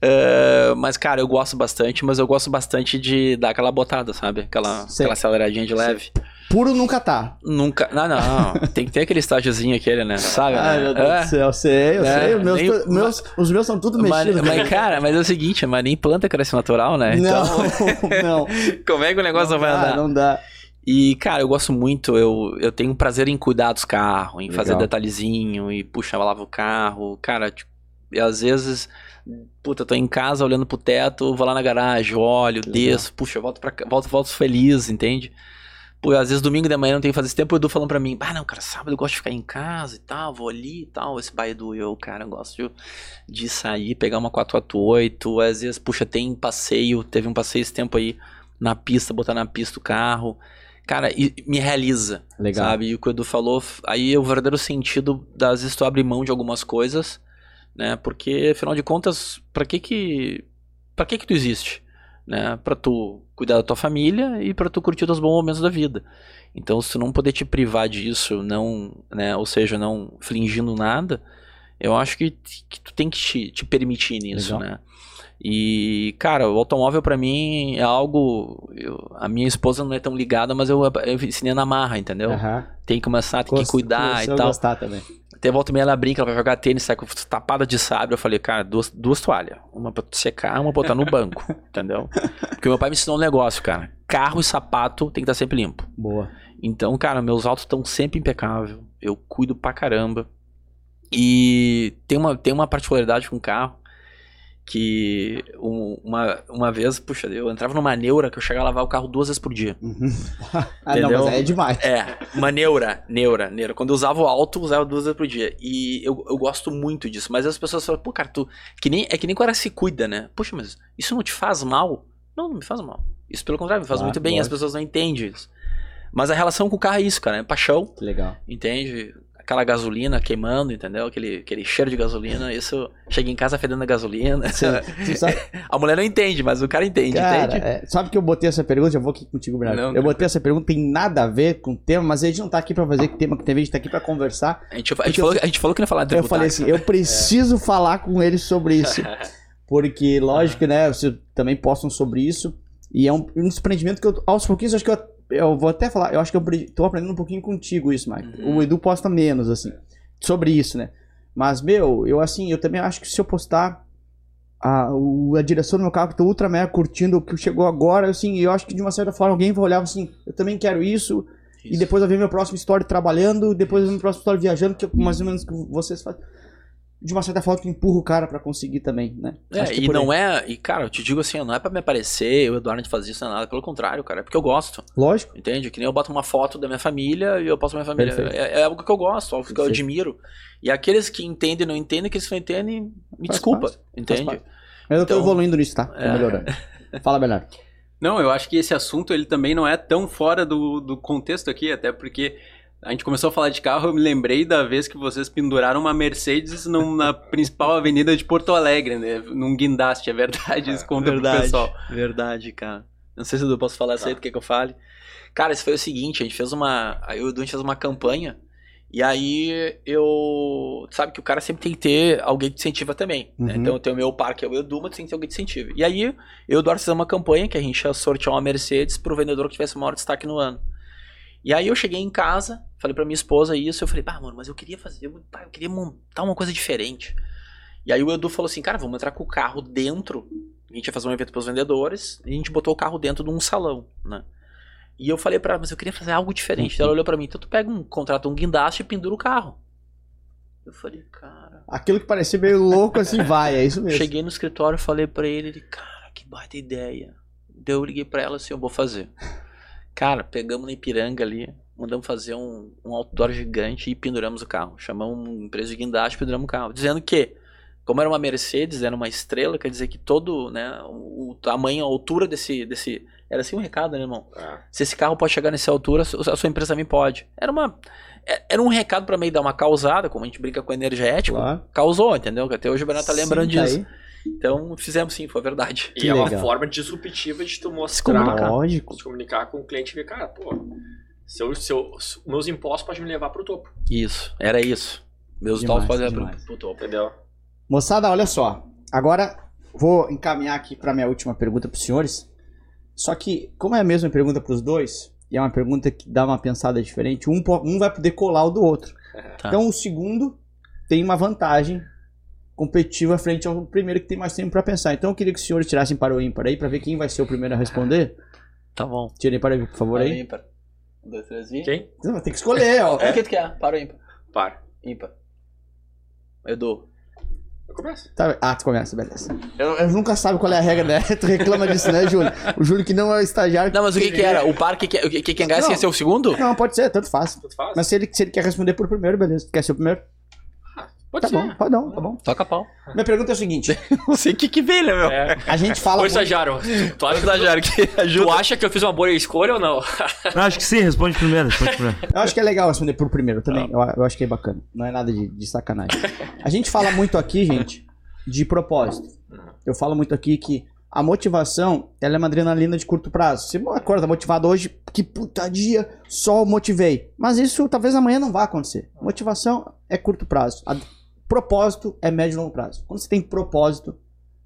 É, mas, cara, eu gosto bastante, mas eu gosto bastante de dar aquela botada, sabe? Aquela, Sei. aquela aceleradinha de leve. Puro nunca tá. Nunca. Não, não. Tem que ter aquele estágiozinho aquele, né? Sabe? Ai, né? meu Deus É. do céu, eu sei, eu É, sei. Os meus, nem- meus- os meus são tudo Mas, mexidos. mas, cara, mas é o seguinte, mas nem planta cresce natural, né? não, Então, não. como é que o negócio não vai dá, andar? Não dá. E, cara, eu gosto muito, eu, eu tenho um prazer em cuidar dos carros, em fazer Legal. detalhezinho, e puxa, lavo o carro. Cara, tipo, e às vezes, puta, eu tô em casa olhando pro teto, vou lá na garagem, olho, Legal. desço, puxa, volto, pra, volto, volto feliz, entende? Pô, às vezes domingo de manhã não tenho que fazer esse tempo, o Edu falando pra mim, ah, não, cara, sábado eu gosto de ficar em casa e tal, vou ali e tal. Esse pai Edu, eu, cara, eu gosto de, de sair, pegar uma 448, às vezes, puxa, tem passeio, teve um passeio esse tempo aí na pista, botar na pista o carro. Cara, e me realiza, Legal. sabe? E o que o Edu falou, aí é o verdadeiro sentido das vezes tu abre mão de algumas coisas, né? Porque, afinal de contas, pra que que... Pra que que tu existe? Né? Pra tu cuidar da tua família e pra tu curtir os bons momentos da vida. Então, se tu não poder te privar disso, não, né? Ou seja, não fingindo nada, eu acho que, que tu tem que te, te permitir nisso, Legal. né? E, cara, o automóvel pra mim é algo. eu- a minha esposa não é tão ligada, mas eu, eu ensinei na marra, entendeu? Aham. Tem que começar, tem que cuidar e tal. gostar também. Até volta e meia ela brinca, ela vai jogar tênis, sai com tapada de sabre. Eu falei, cara, duas, duas toalhas. Uma pra secar, uma pra botar no banco, entendeu? Porque meu pai me ensinou um negócio, cara. Carro e sapato tem que estar sempre limpo. Boa. Então, cara, meus autos estão sempre impecável. Eu cuido pra caramba. E tem uma, tem uma particularidade com o carro que um- uma, uma vez, puxa, eu entrava numa neura que eu chegava a lavar o carro duas vezes por dia. Uhum. ah, não, Entendeu? mas aí é demais. É, uma neura, neura, neura. Quando eu usava o alto, eu usava duas vezes por dia. E eu, eu gosto muito disso. Mas as pessoas falam, pô, cara, tu. Que nem, é que nem quando ela se cuida, né? Puxa, mas isso não te faz mal? Não, não me faz mal. Isso, pelo contrário, me faz Claro, muito bem. As pessoas não entendem isso. Mas a relação com o carro é isso, cara. É paixão, Que legal. entende? Aquela gasolina queimando, entendeu? Aquele, aquele cheiro de gasolina. Isso chega em casa fedendo a gasolina. Sabe, A mulher não entende, mas o cara entende, cara, entende? é, sabe que eu botei essa pergunta? Já vou aqui contigo, Bernardo. Não, eu botei essa pergunta, tem nada a ver com o tema, mas a gente não tá aqui pra fazer tema que tem, a gente tá aqui pra conversar. A gente, a, gente falou, a gente falou que não ia falar de Eu falei assim, eu preciso falar com eles sobre isso. Porque, lógico, né, vocês também postam sobre isso. E é um, um desprendimento que eu, aos pouquinhos, acho que eu, eu vou até falar, eu acho que eu tô aprendendo um pouquinho contigo isso, Mike. Uhum. O Edu posta menos, assim, sobre isso, né? Mas, meu, eu assim, eu também acho que se eu postar a, o- a direção do meu carro, que tô ultra mega curtindo o que chegou agora, assim, eu acho que de uma certa forma alguém vai olhar assim, eu também quero isso, e Isso. depois vai ver meu próximo story trabalhando, depois vai ver meu próximo story viajando, que é mais ou menos que vocês fazem. De uma certa forma, tu empurra o cara pra conseguir também, né? É, Acho que e por aí. não é. E, cara, eu te digo assim, não é pra me aparecer, o Eduardo faz isso, não é nada. Pelo contrário, cara, é porque eu gosto. Lógico. Entende? Que nem eu boto uma foto da minha família e eu posto minha família. É, é algo que eu gosto, algo que eu Perfeito. admiro. E aqueles que entendem e não entendem, aqueles que não entendem, me Faz desculpa. parte, entende? Mas eu tô Então- evoluindo nisso, tá? Tô É. melhorando. Fala, Bernardo. Não, eu acho que esse assunto ele também não é tão fora do, do contexto aqui, até porque A gente começou a falar de carro, eu me lembrei da vez que vocês penduraram uma Mercedes num- na principal avenida de Porto Alegre, né? Num guindaste, é verdade, isso conta pro Verdade, pessoal. verdade, cara. Não sei se eu posso falar isso aí, Tá. do que eu fale. Cara, isso foi o seguinte, a gente fez uma... Aí eu o Edu, a gente fez uma campanha, e aí eu... Sabe que o cara sempre tem que ter alguém que te incentiva também, né? Uhum. Então eu tenho o meu par, que é o Edu, mas tem que ter alguém que te incentive. E aí, eu e o Eduardo fizemos uma campanha que a gente ia sortear uma Mercedes pro vendedor que tivesse o maior destaque no ano. E aí eu cheguei em casa, falei pra minha esposa isso, eu falei, pá, mano, mas eu queria fazer, eu, eu queria montar uma coisa diferente. E aí o Edu falou assim, cara, vamos entrar com o carro dentro. A gente ia fazer um evento pros vendedores, e a gente botou o carro dentro de um salão, né? E eu falei pra ela, mas eu queria fazer algo diferente. Ela olhou pra mim, então tu pega um, contrata um guindaste e pendura o carro. Eu falei, cara. Aquilo que parecia meio louco, assim, vai, é isso mesmo. Cheguei no escritório, falei pra ele, ele, cara, que baita ideia. Daí eu liguei pra ela assim, eu vou fazer. Cara, pegamos na Ipiranga ali, mandamos fazer um, um outdoor gigante e penduramos o carro. Chamamos uma empresa de guindaste e penduramos o carro. Dizendo que, como era uma Mercedes, era uma estrela, quer dizer que todo, né, o, o tamanho, a altura desse, desse... Era assim um recado, né, irmão? Ah, Se esse carro pode chegar nessa altura, a sua empresa também pode. Era uma... é- Era um recado pra meio dar uma causada, como a gente brinca com energético. Claro. Causou, entendeu? Que até hoje o Bernardo tá lembrando Sim, tá disso. aí. Então, fizemos sim, foi verdade. E Que é uma legal. forma disruptiva de tu mostrar, comunicar. Lógico. se comunicar com o cliente e ver, cara, pô, seu, seu, meus impostos podem me levar pro topo, Isso, era isso. Meus tal podem pro, demais. pro topo. entendeu? Moçada, olha só. Agora vou encaminhar aqui para minha última pergunta para os senhores. Só que, como é a mesma pergunta para os dois, e é uma pergunta que dá uma pensada diferente, um, um vai poder colar o do outro. Tá. Então o segundo tem uma vantagem competitiva frente ao primeiro que tem mais tempo para pensar. Então eu queria que os senhores tirassem para o ímpar aí para ver quem vai ser o primeiro a responder. Tá bom. Tirem para o ímpar, por favor aí. ímpar. Um, dois, três, e... Quem? Não, Tem que escolher, ó. O que tu quer? Para o ímpar. Para. Ímpar. Edu. Eu começo. Tá, ah, tu começa, beleza. Eu, eu nunca sabe qual é a regra, né? Tu reclama disso, né, Júlio? O Júlio que não é o estagiário. Não, mas o que que era? O par que, que, que, que quem ganha Não. ia ser o segundo? Não, pode ser, tanto faz. Tudo faz? Mas se ele, se ele quer responder por primeiro, beleza. Tu quer ser o primeiro? Pode Tá ser. bom, pode não, tá bom. Toca pau. Minha pergunta é o seguinte: Não sei o que que vem, né, meu? É. a gente fala. Ô, muito- estagiário, tu acha, Estagiário que tu ajuda. acha que eu fiz uma boa escolha ou não? Não, acho que sim, responde primeiro, responde primeiro. Eu acho que é legal responder por primeiro também. Eu, eu acho que é bacana. Não é nada de, de sacanagem. A gente fala muito aqui, gente, de propósito. Eu falo muito aqui que a motivação, ela é uma adrenalina de curto prazo. Você acorda motivado hoje, que puta dia, só motivei. Mas isso talvez amanhã não vá acontecer. Motivação é curto prazo. A- propósito é médio e longo prazo. Quando você tem propósito,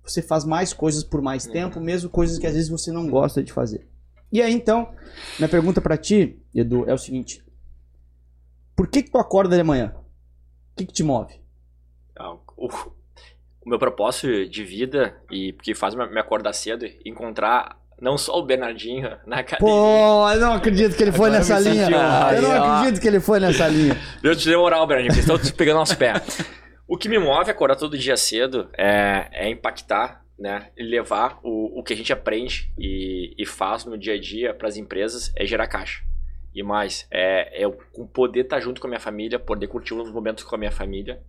você faz mais coisas por mais tempo, mesmo coisas que às vezes você não gosta de fazer. E aí então, minha pergunta pra ti, Edu, é o seguinte: Por que que tu acorda de manhã? O que que te move? Ah, o, o meu propósito de vida e que faz me acordar cedo e encontrar não só o Bernardinho na academia. Pô, eu não acredito que ele foi Agora nessa linha. Eu não acredito que ele foi nessa linha. Eu te dei moral, Bernardinho, porque estão pegando nosso pé. O que me move a acordar todo dia cedo é, é impactar, né? Levar o, o que a gente aprende e, e faz no dia a dia para as empresas é gerar caixa. E mais, é, é poder estar junto com a minha família, poder curtir os momentos com a minha família.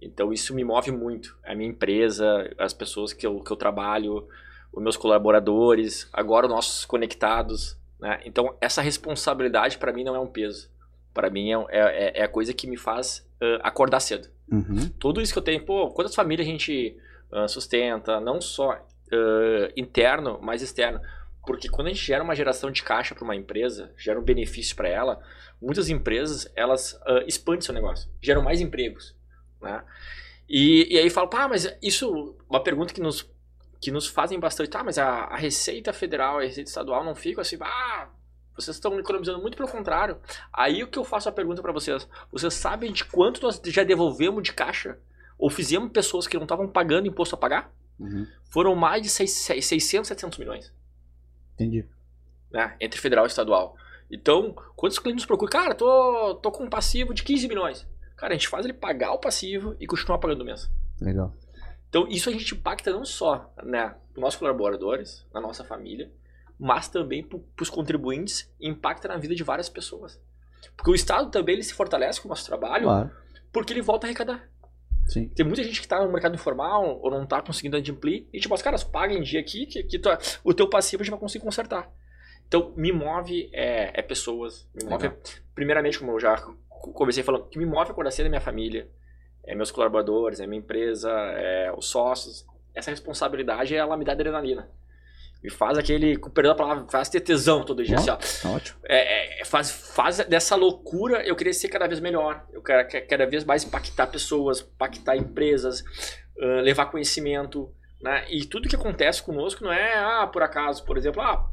Então isso me move muito. A minha empresa, as pessoas que eu, que eu trabalho, os meus colaboradores, agora os nossos conectados. Né? Então essa responsabilidade para mim não é um peso. Para mim é, é, é a coisa que me faz ah, acordar cedo Uhum. tudo isso que eu tenho, pô, quantas famílias a gente ah, sustenta, não só ah, interno, mas externo. Porque quando a gente gera uma geração de caixa para uma empresa, gera um benefício para ela, muitas empresas, elas ah, expandem seu negócio, geram mais empregos, né? E, e aí fala, pá, mas isso, uma pergunta que nos, que nos fazem bastante, tá, mas a, a Receita Federal, a Receita Estadual não fica assim, ah, vocês estão economizando muito pelo contrário. Aí o que eu faço a pergunta para vocês, vocês sabem de quanto nós já devolvemos de caixa? Ou fizemos pessoas que não estavam pagando imposto a pagar? Uhum. Foram mais de seis- seis- 600, 700 milhões, Entendi. né? Entre federal e estadual. Então, quantos clientes nos procuram? Cara, tô, tô com um passivo de 15 milhões. Cara, a gente faz ele pagar o passivo e continuar pagando o mês. Legal. Então, isso a gente impacta não só né, os nossos colaboradores, na nossa família, mas também para os contribuintes impacta na vida de várias pessoas. Porque o Estado também ele se fortalece com o nosso trabalho Claro. porque ele volta a arrecadar. Sim. Tem muita gente que está no mercado informal ou não está conseguindo adimplir e tipo, os caras pagam em dia aqui que, que o teu passivo a gente vai conseguir consertar. Então, me move é, é pessoas. Me move, primeiramente, como eu já comecei falando, que me move acordar cedo é minha família, é meus colaboradores, é minha empresa, é os sócios. Essa responsabilidade, ela me dá adrenalina. Me faz aquele, com perdão da palavra, faz ter tesão todo dia. Assim, ó. Tá ótimo. É, é, faz, faz dessa loucura eu querer ser cada vez melhor. Eu quero cada vez mais impactar pessoas, impactar empresas, uh, levar conhecimento. Né? E tudo que acontece conosco não é, ah, por acaso, por exemplo, ah,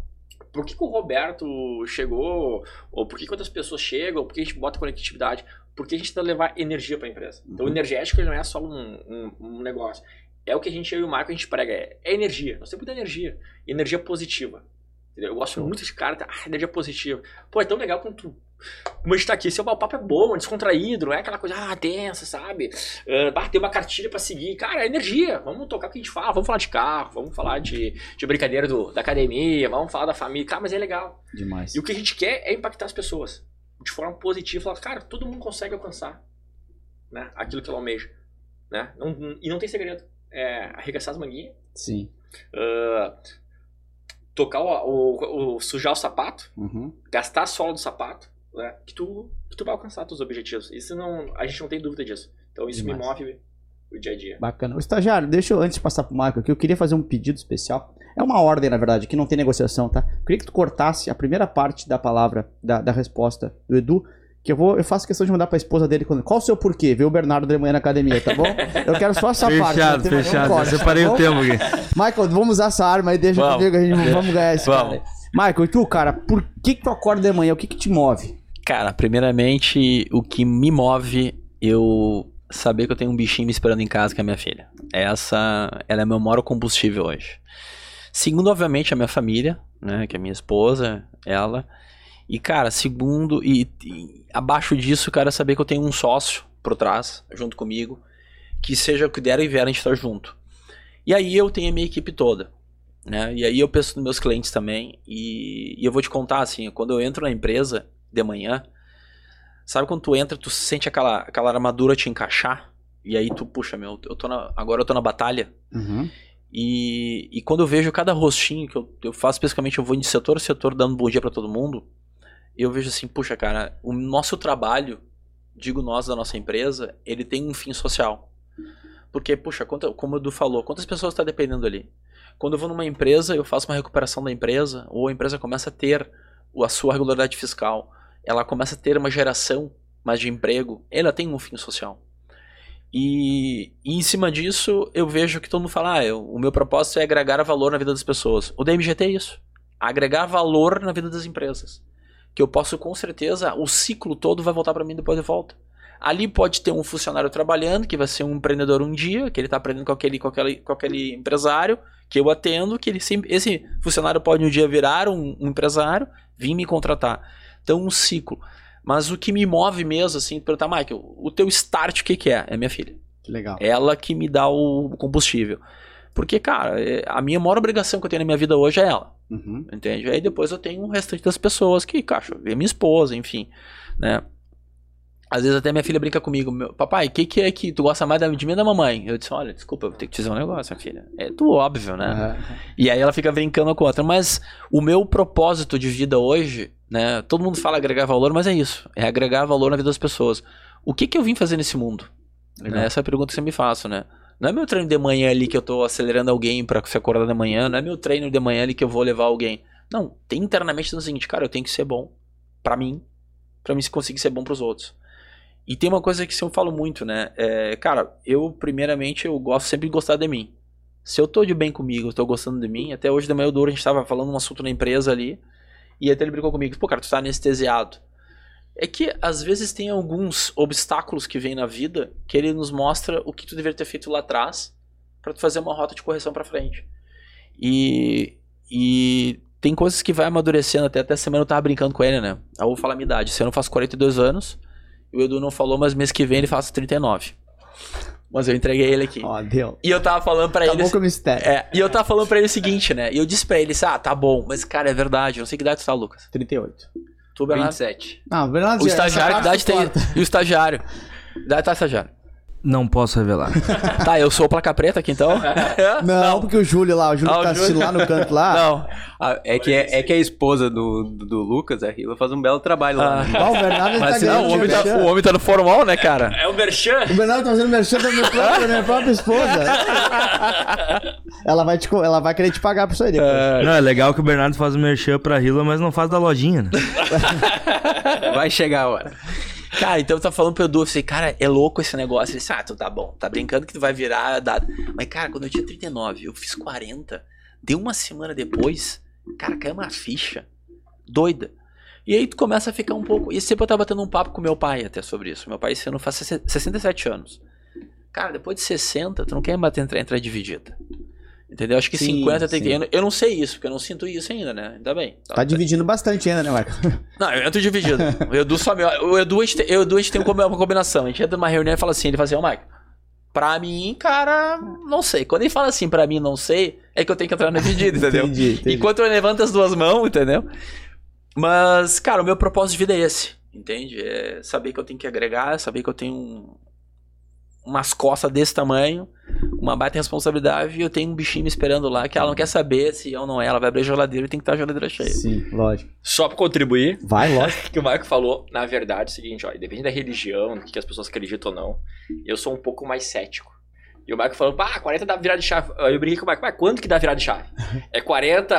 por que, que o Roberto chegou, ou por que, que outras pessoas chegam, ou por que a gente bota conectividade, porque a gente está levar energia para a empresa. Então, o energético não é só um, um, um, negócio. É o que a gente, eu e o Marco, a gente prega, é, é energia. Nós temos muita energia. Energia positiva. Entendeu? Eu gosto muito de cara, ah, energia positiva. Pô, é tão legal quando tu como a gente tá aqui, seu papo é bom, é descontraído, não é aquela coisa, ah, tensa, sabe? Uh, ter uma cartilha para seguir. Cara, é energia. Vamos tocar o que a gente fala, vamos falar de carro, vamos falar de, de brincadeira do, da academia, vamos falar da família. Cara, mas é legal. Demais. E o que a gente quer é impactar as pessoas de forma positiva. Falar, cara, todo mundo consegue alcançar né, aquilo que ela almeja. Né? Não, e não tem segredo. É arregaçar as manguinhas. Sim. Uh, tocar o, o, o, sujar o sapato, uhum. gastar a sola do sapato né, que, tu, que tu vai alcançar teus objetivos. Isso não, a gente não tem dúvida disso. Então isso Demais. me move o dia a dia. Bacana. O estagiário, deixa eu, antes de passar pro Marco aqui, eu queria fazer um pedido especial. É uma ordem, na verdade, que não tem negociação, tá? Eu queria que tu cortasse a primeira parte da palavra, da, da resposta do Edu, que eu vou, eu faço questão de mandar pra esposa dele quando. Qual o seu porquê? Ver o Bernardo de manhã na academia, tá bom? Eu quero só essa fechado, parte. Fechado, fechado. Corte, tá separei tá o tempo aqui. Michael, vamos usar essa arma aí, deixa vamos. comigo, a gente vamos ganhar esse vamos. cara. Michael, e tu, cara, por que, que tu acorda de manhã? O que, que te move? Cara, primeiramente, o que me move eu saber que eu tenho um bichinho me esperando em casa, que é a minha filha. Essa, ela é meu maior combustível hoje. Segundo, obviamente, a minha família, né, que é a minha esposa, ela. E, cara, segundo, e, e abaixo disso, cara, saber que eu tenho um sócio por trás, junto comigo, que seja o que der e vier, a gente tá junto. E aí eu tenho a minha equipe toda. Né? E aí eu penso nos meus clientes também. E, e eu vou te contar, assim, quando eu entro na empresa, de manhã, sabe quando tu entra, tu sente aquela, aquela armadura te encaixar? E aí tu, puxa, meu, eu tô na, agora eu tô na batalha. Uhum. E, e quando eu vejo cada rostinho que eu, eu faço, basicamente eu vou de setor a setor dando bom dia para todo mundo, eu vejo assim, puxa, cara, o nosso trabalho, digo nós da nossa empresa, ele tem um fim social. Porque, puxa, quanta, como o Edu falou, quantas pessoas está dependendo ali? Quando eu vou numa empresa, eu faço uma recuperação da empresa, ou a empresa começa a ter a sua regularidade fiscal, ela começa a ter uma geração mais de emprego, ela tem um fim social. E, e em cima disso, eu vejo que todo mundo fala: ah, eu, o meu propósito é agregar valor na vida das pessoas. O DMGT é isso: agregar valor na vida das empresas. Que eu posso, com certeza, o ciclo todo vai voltar para mim depois de volta. Ali pode ter um funcionário trabalhando, que vai ser um empreendedor um dia, que ele está aprendendo com aquele, com, aquele, com aquele empresário que eu atendo, que ele sempre, esse funcionário pode um dia virar um, um empresário, vir me contratar. Então, um ciclo. Mas o que me move mesmo, assim, perguntar, Michael, o teu start, o que, que é? É minha filha. Que legal. Ela que me dá o combustível. Porque, cara, é, a minha maior obrigação que eu tenho na minha vida hoje é ela. Uhum. Entende? Aí depois eu tenho o restante das pessoas que, cara, é minha esposa, enfim, né? Às vezes até minha filha brinca comigo, meu, papai, o que, que é que tu gosta mais de mim ou da mamãe? Eu disse, olha, desculpa, eu vou ter que te dizer um negócio, minha filha. É tu óbvio, né? Uhum. E aí ela fica brincando com a outra. Mas o meu propósito de vida hoje, né? Todo mundo fala agregar valor, mas é isso. É agregar valor na vida das pessoas. O que que eu vim fazer nesse mundo? Né? Essa é a pergunta que você me faço, né? Não é meu treino de manhã ali que eu tô acelerando alguém para se acordar de manhã, não é meu treino de manhã ali que eu vou levar alguém. Não, tem internamente no seguinte, cara, eu tenho que ser bom para mim, para mim conseguir ser bom para os outros. E tem uma coisa que eu falo muito, né? É, cara, eu, primeiramente, eu gosto sempre de gostar de mim. Se eu tô de bem comigo, eu tô gostando de mim, até hoje de manhã o Douro, a gente tava falando um assunto na empresa ali, e até ele brincou comigo, pô, cara, tu tá anestesiado. É que, às vezes, tem alguns obstáculos que vêm na vida, que ele nos mostra o que tu deveria ter feito lá atrás, para tu fazer uma rota de correção para frente. E, e tem coisas que vai amadurecendo, até, até semana eu tava brincando com ele, né? Eu vou falar a minha idade, se eu não faço 42 anos, o Edu não falou, mas mês que vem ele faz 39. Mas eu entreguei ele aqui. Ó, oh, deu. E eu tava falando pra Acabou ele. Com o mistério. É, e eu tava falando pra ele o seguinte, né? E eu disse pra ele, ah, tá bom, mas cara, é verdade. Eu não sei que idade tu tá, Lucas. 38. Tu, Bernardo? 27. Não, Bernardo O estagiário, idade tem. E o estagiário? Idade tá, estagiário? Não posso revelar. Tá, eu sou o placa preta aqui então? Não, porque o Júlio lá, o Júlio Ah, tá Júlio. assistindo lá no canto lá. Não. Ah, é, que, é, é que a esposa do, do, do Lucas, a Rila, faz um belo trabalho lá. Ah. né? O Bernardo tá Mas não, ganhando o homem, tá, o homem tá no formal, né, cara? É o Merchan. O Bernardo tá fazendo merchan da minha própria, da minha própria esposa. ela, vai te, ela vai querer te pagar por isso aí depois. Não, é legal que o Bernardo faz o merchan pra Hila, mas não faz da lojinha, né? Vai chegar a hora. Cara, então eu tava falando pro Edu, eu falei, cara, é louco esse negócio. Ele disse, ah, tu tá bom, tá brincando que tu vai virar data. Mas, cara, quando eu tinha 39, eu fiz 40, deu uma semana depois, cara, caiu uma ficha doida. E aí tu começa a ficar um pouco. E sempre eu tava batendo um papo com meu pai até sobre isso. Meu pai esse ano faz 67 anos. Cara, depois de 60, tu não quer bater entrar, entrar dividida. Entendeu? Acho que Sim, 50 tem que. Eu não- sei isso, porque eu não sinto isso ainda, né? Ainda bem. Tá dividindo bastante ainda, né, Marco? Não, eu entro dividido. O Edu só me. O Edu, a gente eu Edu, a gente tem uma combinação. A gente entra numa reunião e fala assim: ele fala assim, ô Mike, pra mim, cara, não sei. Quando ele fala assim, pra mim, não sei, é que eu tenho que entrar na dividida, entendeu? Entendi, entendi. Enquanto eu levanto as duas mãos, entendeu? Mas, cara, o meu propósito de vida é esse, entende? É saber que eu tenho que agregar, saber que eu tenho um- umas costas desse tamanho, uma baita responsabilidade e eu tenho um bichinho me esperando lá que ela não quer saber se eu ou não é. Ela vai abrir a geladeira e tem que estar a geladeira cheia. Sim, lógico. Só pra contribuir, Vai, lógico. o que o Marco falou, na verdade, é o seguinte, ó, depende da religião, do que as pessoas acreditam ou não, eu sou um pouco mais cético. E o Marco falou, pá, 40 dá virada de chave. Aí eu brinquei com o Marco, mas quanto que dá virada de chave? É 40.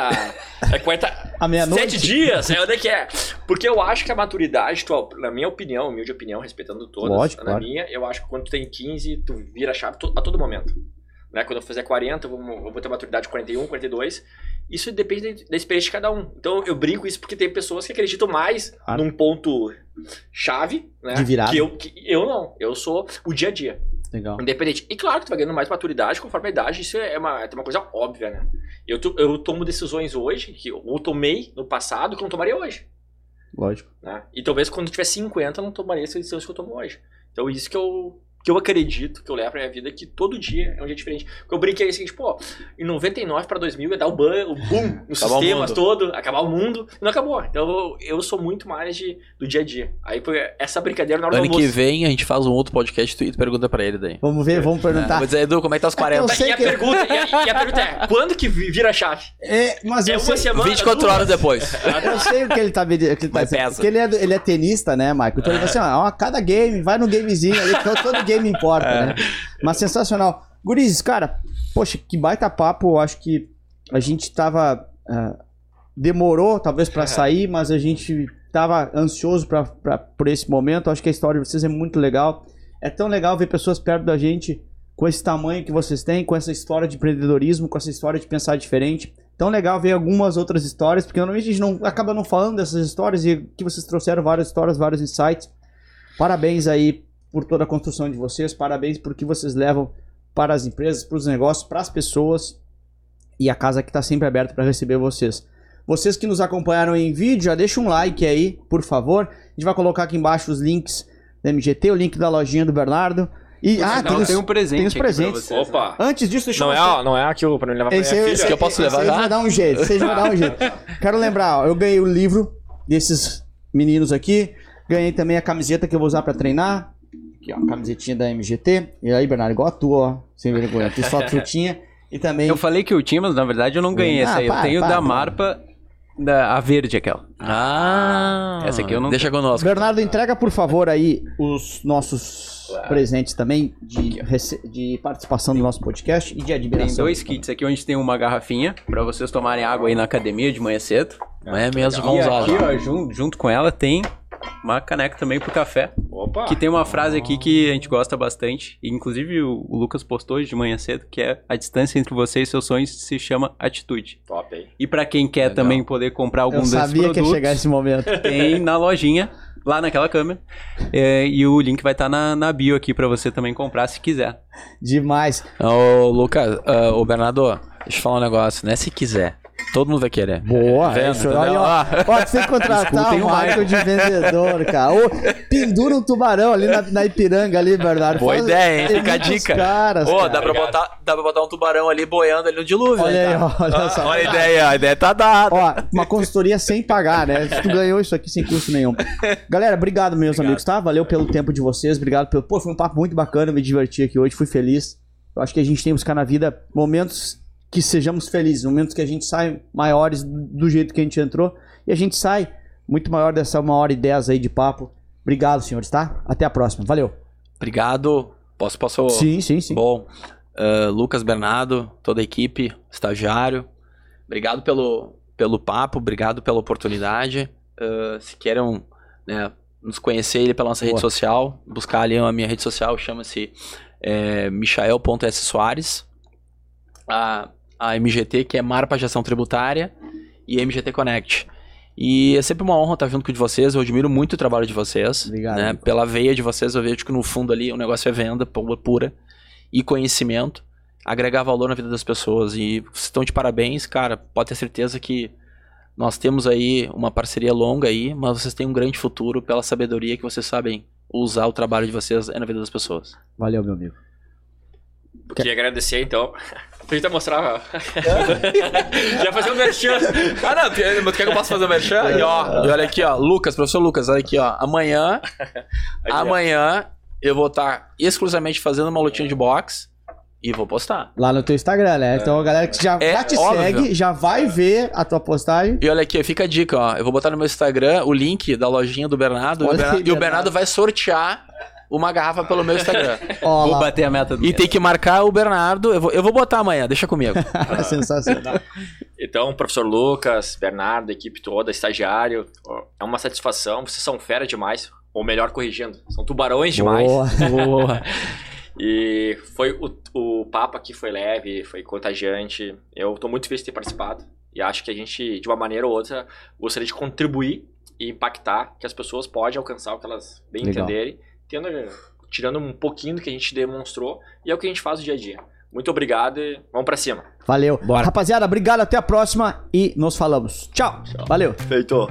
É 40. À meia-noite? Sete dias? É onde é que é? Porque eu acho que a maturidade, tu, na minha opinião, humilde opinião, respeitando todas, Lógico, na claro. minha, eu acho que quando tu tem 15, tu vira a chave a todo momento. Né? Quando eu fizer 40, eu vou, eu vou ter maturidade de 41, 42. Isso depende da- da experiência de cada um. Então eu brinco isso porque tem pessoas que acreditam mais Claro. num ponto chave, né? De virada. Que eu, que eu não. Eu sou o dia a dia. Legal. Independente. E claro que tu vai ganhando mais maturidade conforme a idade, isso é uma, é uma coisa óbvia, né? Eu, eu tomo decisões hoje que eu tomei no passado que eu não tomaria hoje. Lógico. Né? E talvez quando eu tiver 50 eu não tomaria essas decisões que eu tomo hoje. Então isso que eu, que eu acredito, que eu levo pra minha vida, que todo dia é um dia diferente. Porque eu brinquei assim, tipo, ó, em 99 pra 2000 ia dar o, ban, o boom nos Acabar o sistemas mundo. todo, acabar o mundo, e não acabou. Então eu, eu sou muito mais de, do dia a dia. Aí foi essa brincadeira na hora Ano do que vem a gente faz um outro podcast e tu pergunta pra ele daí. Vamos ver, vamos É, perguntar. vou dizer, Edu, como é que tá os É que eu 40? sei E a, que- pergunta, e, a, e a pergunta é, quando que vi- vira a chave? É, mas É eu uma sei, semana? 24 duas? horas depois. eu sei o que ele tá, que ele tá Mas dizendo. pesa. Porque ele é, ele é tenista, né, Marco? Então ele fala assim, ó, ó, cada game, vai no gamezinho ali, todo, todo game importa, É. né? Mas sensacional. Gurizes, cara, poxa, que baita papo. Eu acho que a gente tava. ah, demorou, talvez, pra sair, mas a gente tava ansioso pra, pra, por esse momento. Eu acho que a história de vocês é muito legal. É tão legal ver pessoas perto da gente com esse tamanho que vocês têm, com essa história de empreendedorismo, com essa história de pensar diferente. Tão legal ver algumas outras histórias, porque normalmente a gente não, acaba não falando dessas histórias e que vocês trouxeram várias histórias, vários insights. Parabéns aí por toda a construção de vocês, parabéns por que vocês levam para as empresas, para os negócios, para as pessoas. E a casa que está sempre aberta para receber vocês. Vocês que nos acompanharam em vídeo, já deixa um like aí, por favor. A gente vai colocar aqui embaixo os links da MGT, o link da lojinha do Bernardo. E ah, Não, tem, os, tem um presente tem os aqui pra presentes. vocês. Opa! Antes disso, deixa eu Não é, mostrar- ó, não é aquilo pra me levar pra esse, minha aí- filha? esse, que eu posso levar aí já? vai dar um jeito. Vocês vão dar um jeito. Quero lembrar, ó, eu ganhei o livro desses meninos aqui. Ganhei também a camiseta que eu vou usar pra treinar. Aqui, ó, camisetinha da MGT. E aí, Bernardo, igual a tua, ó. Sem vergonha. Tu só trutinha. E também. Eu falei que eu tinha, mas na verdade eu não ganhei Ah, essa aí. Eu para, tenho para, da para. Marpa, da, a verde aquela. Ah, Essa aqui eu não Deixa conosco. Bernardo, entrega por favor aí os nossos presentes também de, rece- de participação do nosso podcast e de admiração. Tem dois kits aqui onde tem uma garrafinha pra vocês tomarem água aí na academia de manhã cedo. Não é mesmo E mãos aqui, ó, junto, junto com ela tem uma caneca também pro café. Opa! Que tem uma frase aqui que a gente gosta bastante. E inclusive o, o Lucas postou hoje de manhã cedo, que é a distância entre você e seus sonhos se chama atitude. Top, hein? E pra quem quer Legal. também poder comprar algum Eu desses sabia que ia produtos, chegar esse momento. tem na lojinha, lá naquela câmera. É, e o link vai estar na, na bio aqui pra você também comprar se quiser. Demais. Ô, Lucas, ah, ô Bernardo, deixa eu falar um negócio, né? Se quiser. Todo mundo vai querer. Boa, Vendo, é isso. Olha, ó, você tem que contratar o Michael de vendedor, cara. Ô, pendura um tubarão ali na, na Ipiranga ali, Bernardo. Boa Faz- ideia, hein? Fica a dica. Caras, Ô, cara. dá pra, botar, dá pra botar um tubarão ali boiando ali no dilúvio. Olha aí, cara? ó, olha Ah, olha a ideia, a ideia tá dada. Ó, uma consultoria sem pagar, né? Tu ganhou isso aqui sem custo nenhum. Galera, obrigado, meus amigos, tá? Valeu pelo tempo de vocês, obrigado pelo. Pô, foi um papo muito bacana, me diverti aqui hoje, fui feliz. Eu acho que a gente tem que buscar na vida momentos que sejamos felizes, momentos que a gente sai maiores do jeito que a gente entrou e a gente sai muito maior dessa uma hora e dez aí de papo. Obrigado, senhores, tá? Até a próxima. Valeu. Obrigado. Posso, posso... Sim, sim, sim. Bom, ah, Lucas Bernardo, toda a equipe, estagiário, obrigado pelo, pelo papo, obrigado pela oportunidade. Ah, se querem né, nos conhecer ele pela nossa Boa. rede social, buscar ali a minha rede social, chama-se é, michael.s Soares. A, a MGT, que é Marpa Gestão Tributária, e MGT Connect. E é sempre uma honra estar junto com de vocês. Eu admiro muito o trabalho de vocês. Obrigado, Né? Nico. Pela veia de vocês, eu vejo que no fundo ali o negócio é venda pu- pura e conhecimento, agregar valor na vida das pessoas. E vocês estão de parabéns, cara. Pode ter certeza que nós temos aí uma parceria longa aí, mas vocês têm um grande futuro pela sabedoria que vocês sabem usar o trabalho de vocês na vida das pessoas. Valeu, meu amigo. Queria agradecer, então. Tenta mostrar. Já fazer um merchan. Ah, não, tu quer que eu possa fazer o merchan? E, ó, e olha aqui, ó, Lucas, professor Lucas, olha aqui, ó. Amanhã, ó. amanhã eu vou estar exclusivamente fazendo uma lutinha de boxe e vou postar. Lá no teu Instagram, né? Então a galera que já, É já te óbvio. segue, já vai ver a tua postagem. E olha aqui, fica a dica, ó. Eu vou botar no meu Instagram o link da lojinha do Bernardo. e o Olha Bernardo- aí, e o Bernardo. Bernardo vai sortear uma garrafa pelo meu Instagram. Ó, Vou bater a meta do e mês. tem que marcar o Bernardo. Eu vou, eu vou botar amanhã, deixa comigo. Sensacional. Então, professor Lucas, Bernardo, equipe toda, estagiário, é uma satisfação. Vocês são fera demais. Ou melhor, corrigindo, são tubarões demais. Boa. Boa. E foi o, o papo aqui foi leve, foi contagiante. Eu tô muito feliz de ter participado. E acho que a gente, de uma maneira ou outra, gostaria de contribuir e impactar que as pessoas podem alcançar o que elas bem Legal. entenderem, tendo, tirando um pouquinho do que a gente demonstrou e é o que a gente faz no dia a dia. Muito obrigado e vamos pra cima. Valeu. Bora. Rapaziada, obrigado. Até a próxima e nos falamos. Tchau. Valeu. Feito.